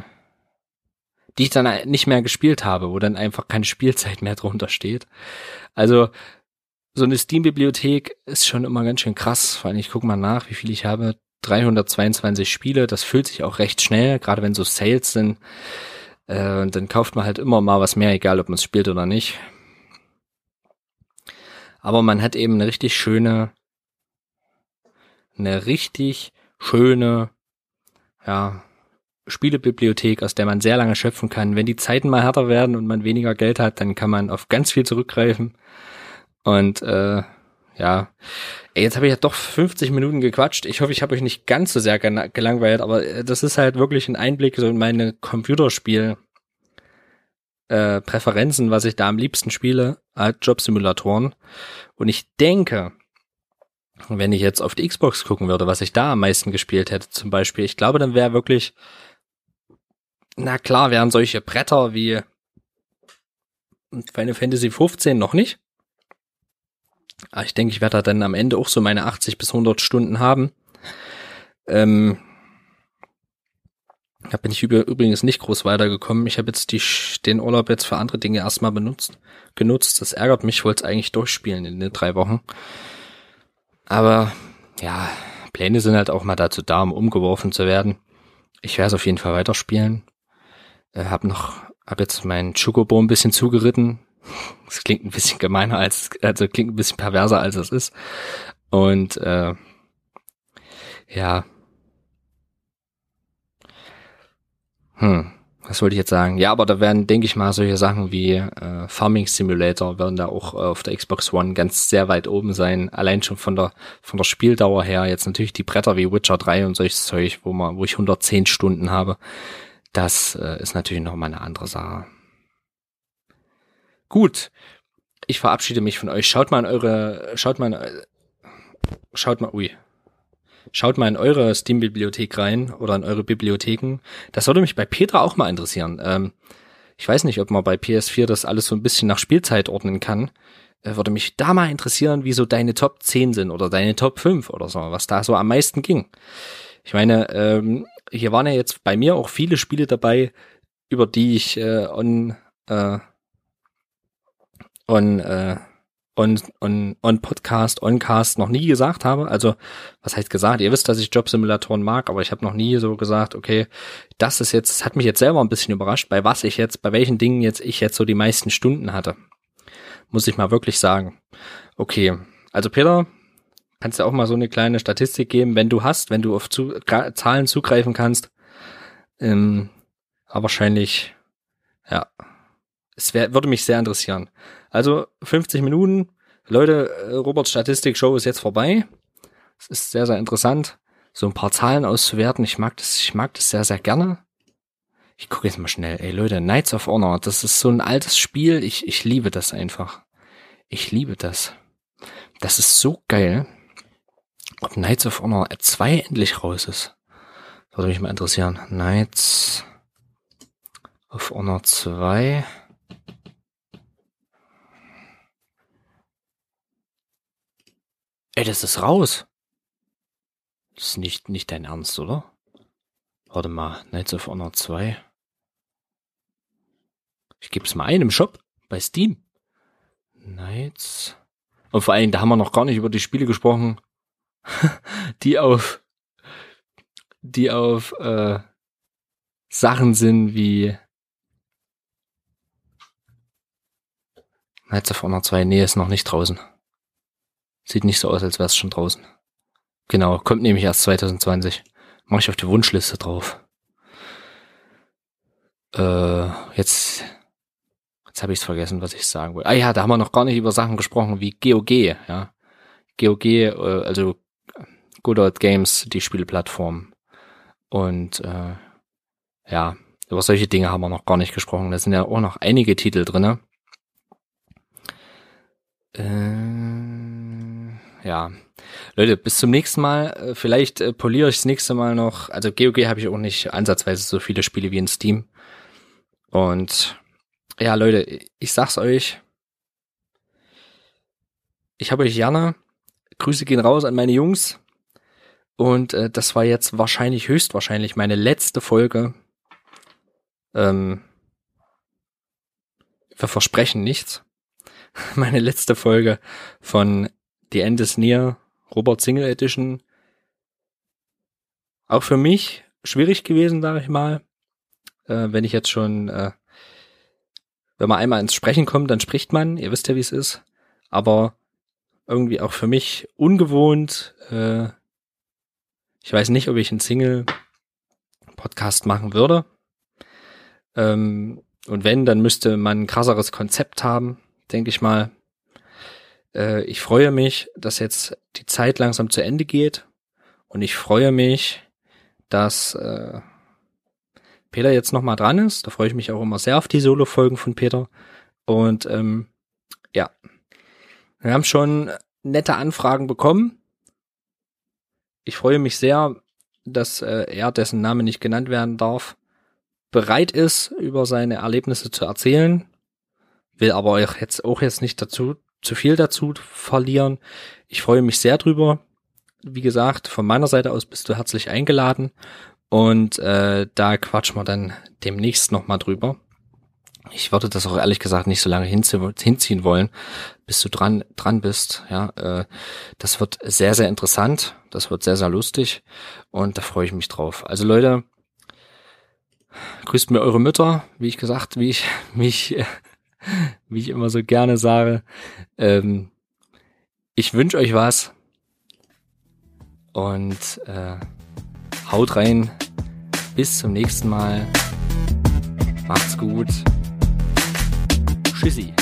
die ich dann nicht mehr gespielt habe, wo dann einfach keine Spielzeit mehr drunter steht. Also so eine Steam-Bibliothek ist schon immer ganz schön krass. Vor allem, ich gucke mal nach, wie viel ich habe. 322 Spiele, das füllt sich auch recht schnell, gerade wenn so Sales sind. Äh, dann kauft man halt immer mal was mehr, egal ob man es spielt oder nicht. Aber man hat eben eine richtig schöne eine richtig schöne, ja, Spielebibliothek, aus der man sehr lange schöpfen kann. Wenn die Zeiten mal härter werden und man weniger Geld hat, dann kann man auf ganz viel zurückgreifen. Und äh, ja, Ey, jetzt habe ich ja doch 50 Minuten gequatscht. Ich hoffe, ich habe euch nicht ganz so sehr gelangweilt, aber äh, das ist halt wirklich ein Einblick so in meine Computerspiel äh, Präferenzen, was ich da am liebsten spiele, als Jobsimulatoren. Und ich denke, wenn ich jetzt auf die Xbox gucken würde, was ich da am meisten gespielt hätte, zum Beispiel, ich glaube, dann wäre wirklich, na klar, wären solche Bretter wie Final Fantasy 15 noch nicht. Aber ich denke, ich werde da dann am Ende auch so meine 80 bis 100 Stunden haben. Ähm, da bin ich übrigens nicht groß weitergekommen. Ich habe jetzt die, den Urlaub jetzt für andere Dinge erstmal benutzt, genutzt. Das ärgert mich, ich wollte es eigentlich durchspielen in den drei Wochen. Aber ja, Pläne sind halt auch mal dazu da, um umgeworfen zu werden. Ich werde es auf jeden Fall weiterspielen. Äh, hab noch, hab jetzt meinen Chocobo ein bisschen zugeritten. Das klingt ein bisschen gemeiner als, also klingt ein bisschen perverser als es ist. Und äh, ja. Hm was wollte ich jetzt sagen? Ja, aber da werden, denke ich mal, solche Sachen wie äh, Farming Simulator werden da auch äh, auf der Xbox One ganz sehr weit oben sein. Allein schon von der von der Spieldauer her. Jetzt natürlich die Bretter wie Witcher 3 und solches Zeug, wo man, wo ich 110 Stunden habe. Das äh, ist natürlich noch mal eine andere Sache. Gut, ich verabschiede mich von euch. Schaut mal in eure, schaut mal, in, schaut mal, ui, Schaut mal in eure Steam-Bibliothek rein oder in eure Bibliotheken. Das würde mich bei Petra auch mal interessieren. Ähm, ich weiß nicht, ob man bei PS4 das alles so ein bisschen nach Spielzeit ordnen kann. Äh, würde mich da mal interessieren, wie so deine Top 10 sind oder deine Top 5 oder so, was da so am meisten ging. Ich meine, ähm, hier waren ja jetzt bei mir auch viele Spiele dabei, über die ich äh, on, äh, on äh, on, on, on Podcast, on Cast noch nie gesagt habe. Also, was heißt gesagt? Ihr wisst, dass ich Jobsimulatoren mag, aber ich habe noch nie so gesagt, okay, das ist jetzt, das hat mich jetzt selber ein bisschen überrascht, bei was ich jetzt, bei welchen Dingen jetzt ich jetzt so die meisten Stunden hatte. Muss ich mal wirklich sagen. Okay, also Peter, kannst du auch mal so eine kleine Statistik geben, wenn du hast, wenn du auf zu, Zahlen zugreifen kannst. Ähm, aber wahrscheinlich, ja, es wär, würde mich sehr interessieren. Also 50 Minuten. Leute, äh, Roberts Statistik-Show ist jetzt vorbei. Es ist sehr, sehr interessant, so ein paar Zahlen auszuwerten. Ich mag das, ich mag das sehr, sehr gerne. Ich gucke jetzt mal schnell. Ey Leute, Knights of Honor, das ist so ein altes Spiel. Ich, ich liebe das einfach. Ich liebe das. Das ist so geil. Ob Knights of Honor 2 endlich raus ist. Würde mich mal interessieren. Knights of Honor 2. Ey, das ist raus. Das ist nicht, nicht dein Ernst, oder? Warte mal, Knights of Honor 2. Ich gebe es mal ein im Shop bei Steam. Knights. Und vor allem, da haben wir noch gar nicht über die Spiele gesprochen, die auf, die auf äh, Sachen sind wie Knights of Honor 2. Nee, ist noch nicht draußen. Sieht nicht so aus, als wäre es schon draußen. Genau, kommt nämlich erst 2020. Mach ich auf die Wunschliste drauf. Äh, jetzt, jetzt habe ich es vergessen, was ich sagen wollte. Ah ja, da haben wir noch gar nicht über Sachen gesprochen wie GOG, ja. GOG, äh, also Good Old Games, die Spielplattform. Und äh, ja, über solche Dinge haben wir noch gar nicht gesprochen. Da sind ja auch noch einige Titel drinne. Äh, ja. Leute, bis zum nächsten Mal. Äh, vielleicht äh, poliere ich das nächste Mal noch. Also GOG habe ich auch nicht ansatzweise so viele Spiele wie in Steam. Und ja, Leute, ich sag's euch. Ich habe euch gerne. Grüße gehen raus an meine Jungs. Und äh, das war jetzt wahrscheinlich, höchstwahrscheinlich meine letzte Folge. Ähm, wir versprechen nichts. Meine letzte Folge von The End is Near, Robert Single Edition. Auch für mich schwierig gewesen, sage ich mal. Äh, wenn ich jetzt schon, äh, wenn man einmal ins Sprechen kommt, dann spricht man, ihr wisst ja, wie es ist. Aber irgendwie auch für mich ungewohnt. Äh, ich weiß nicht, ob ich einen Single-Podcast machen würde. Ähm, und wenn, dann müsste man ein krasseres Konzept haben, denke ich mal. Äh, ich freue mich, dass jetzt die Zeit langsam zu Ende geht und ich freue mich, dass äh, Peter jetzt nochmal dran ist. Da freue ich mich auch immer sehr auf die Solo-Folgen von Peter. Und ähm, ja, wir haben schon nette Anfragen bekommen. Ich freue mich sehr, dass äh, er, dessen Name nicht genannt werden darf, bereit ist, über seine Erlebnisse zu erzählen. Will aber euch jetzt auch jetzt nicht dazu zu viel dazu verlieren. Ich freue mich sehr drüber. Wie gesagt, von meiner Seite aus bist du herzlich eingeladen und äh, da quatschen wir dann demnächst nochmal drüber. ich würde das auch ehrlich gesagt nicht so lange hinziehen wollen, bis du dran dran bist. Ja, äh, das wird sehr sehr interessant, das wird sehr sehr lustig und da freue ich mich drauf. Also Leute, grüßt mir eure Mütter, wie ich gesagt, wie ich wie ich wie ich immer so gerne sage. Ähm, ich wünsche euch was und äh, haut rein. Bis zum nächsten Mal. Macht's gut. Tschüssi.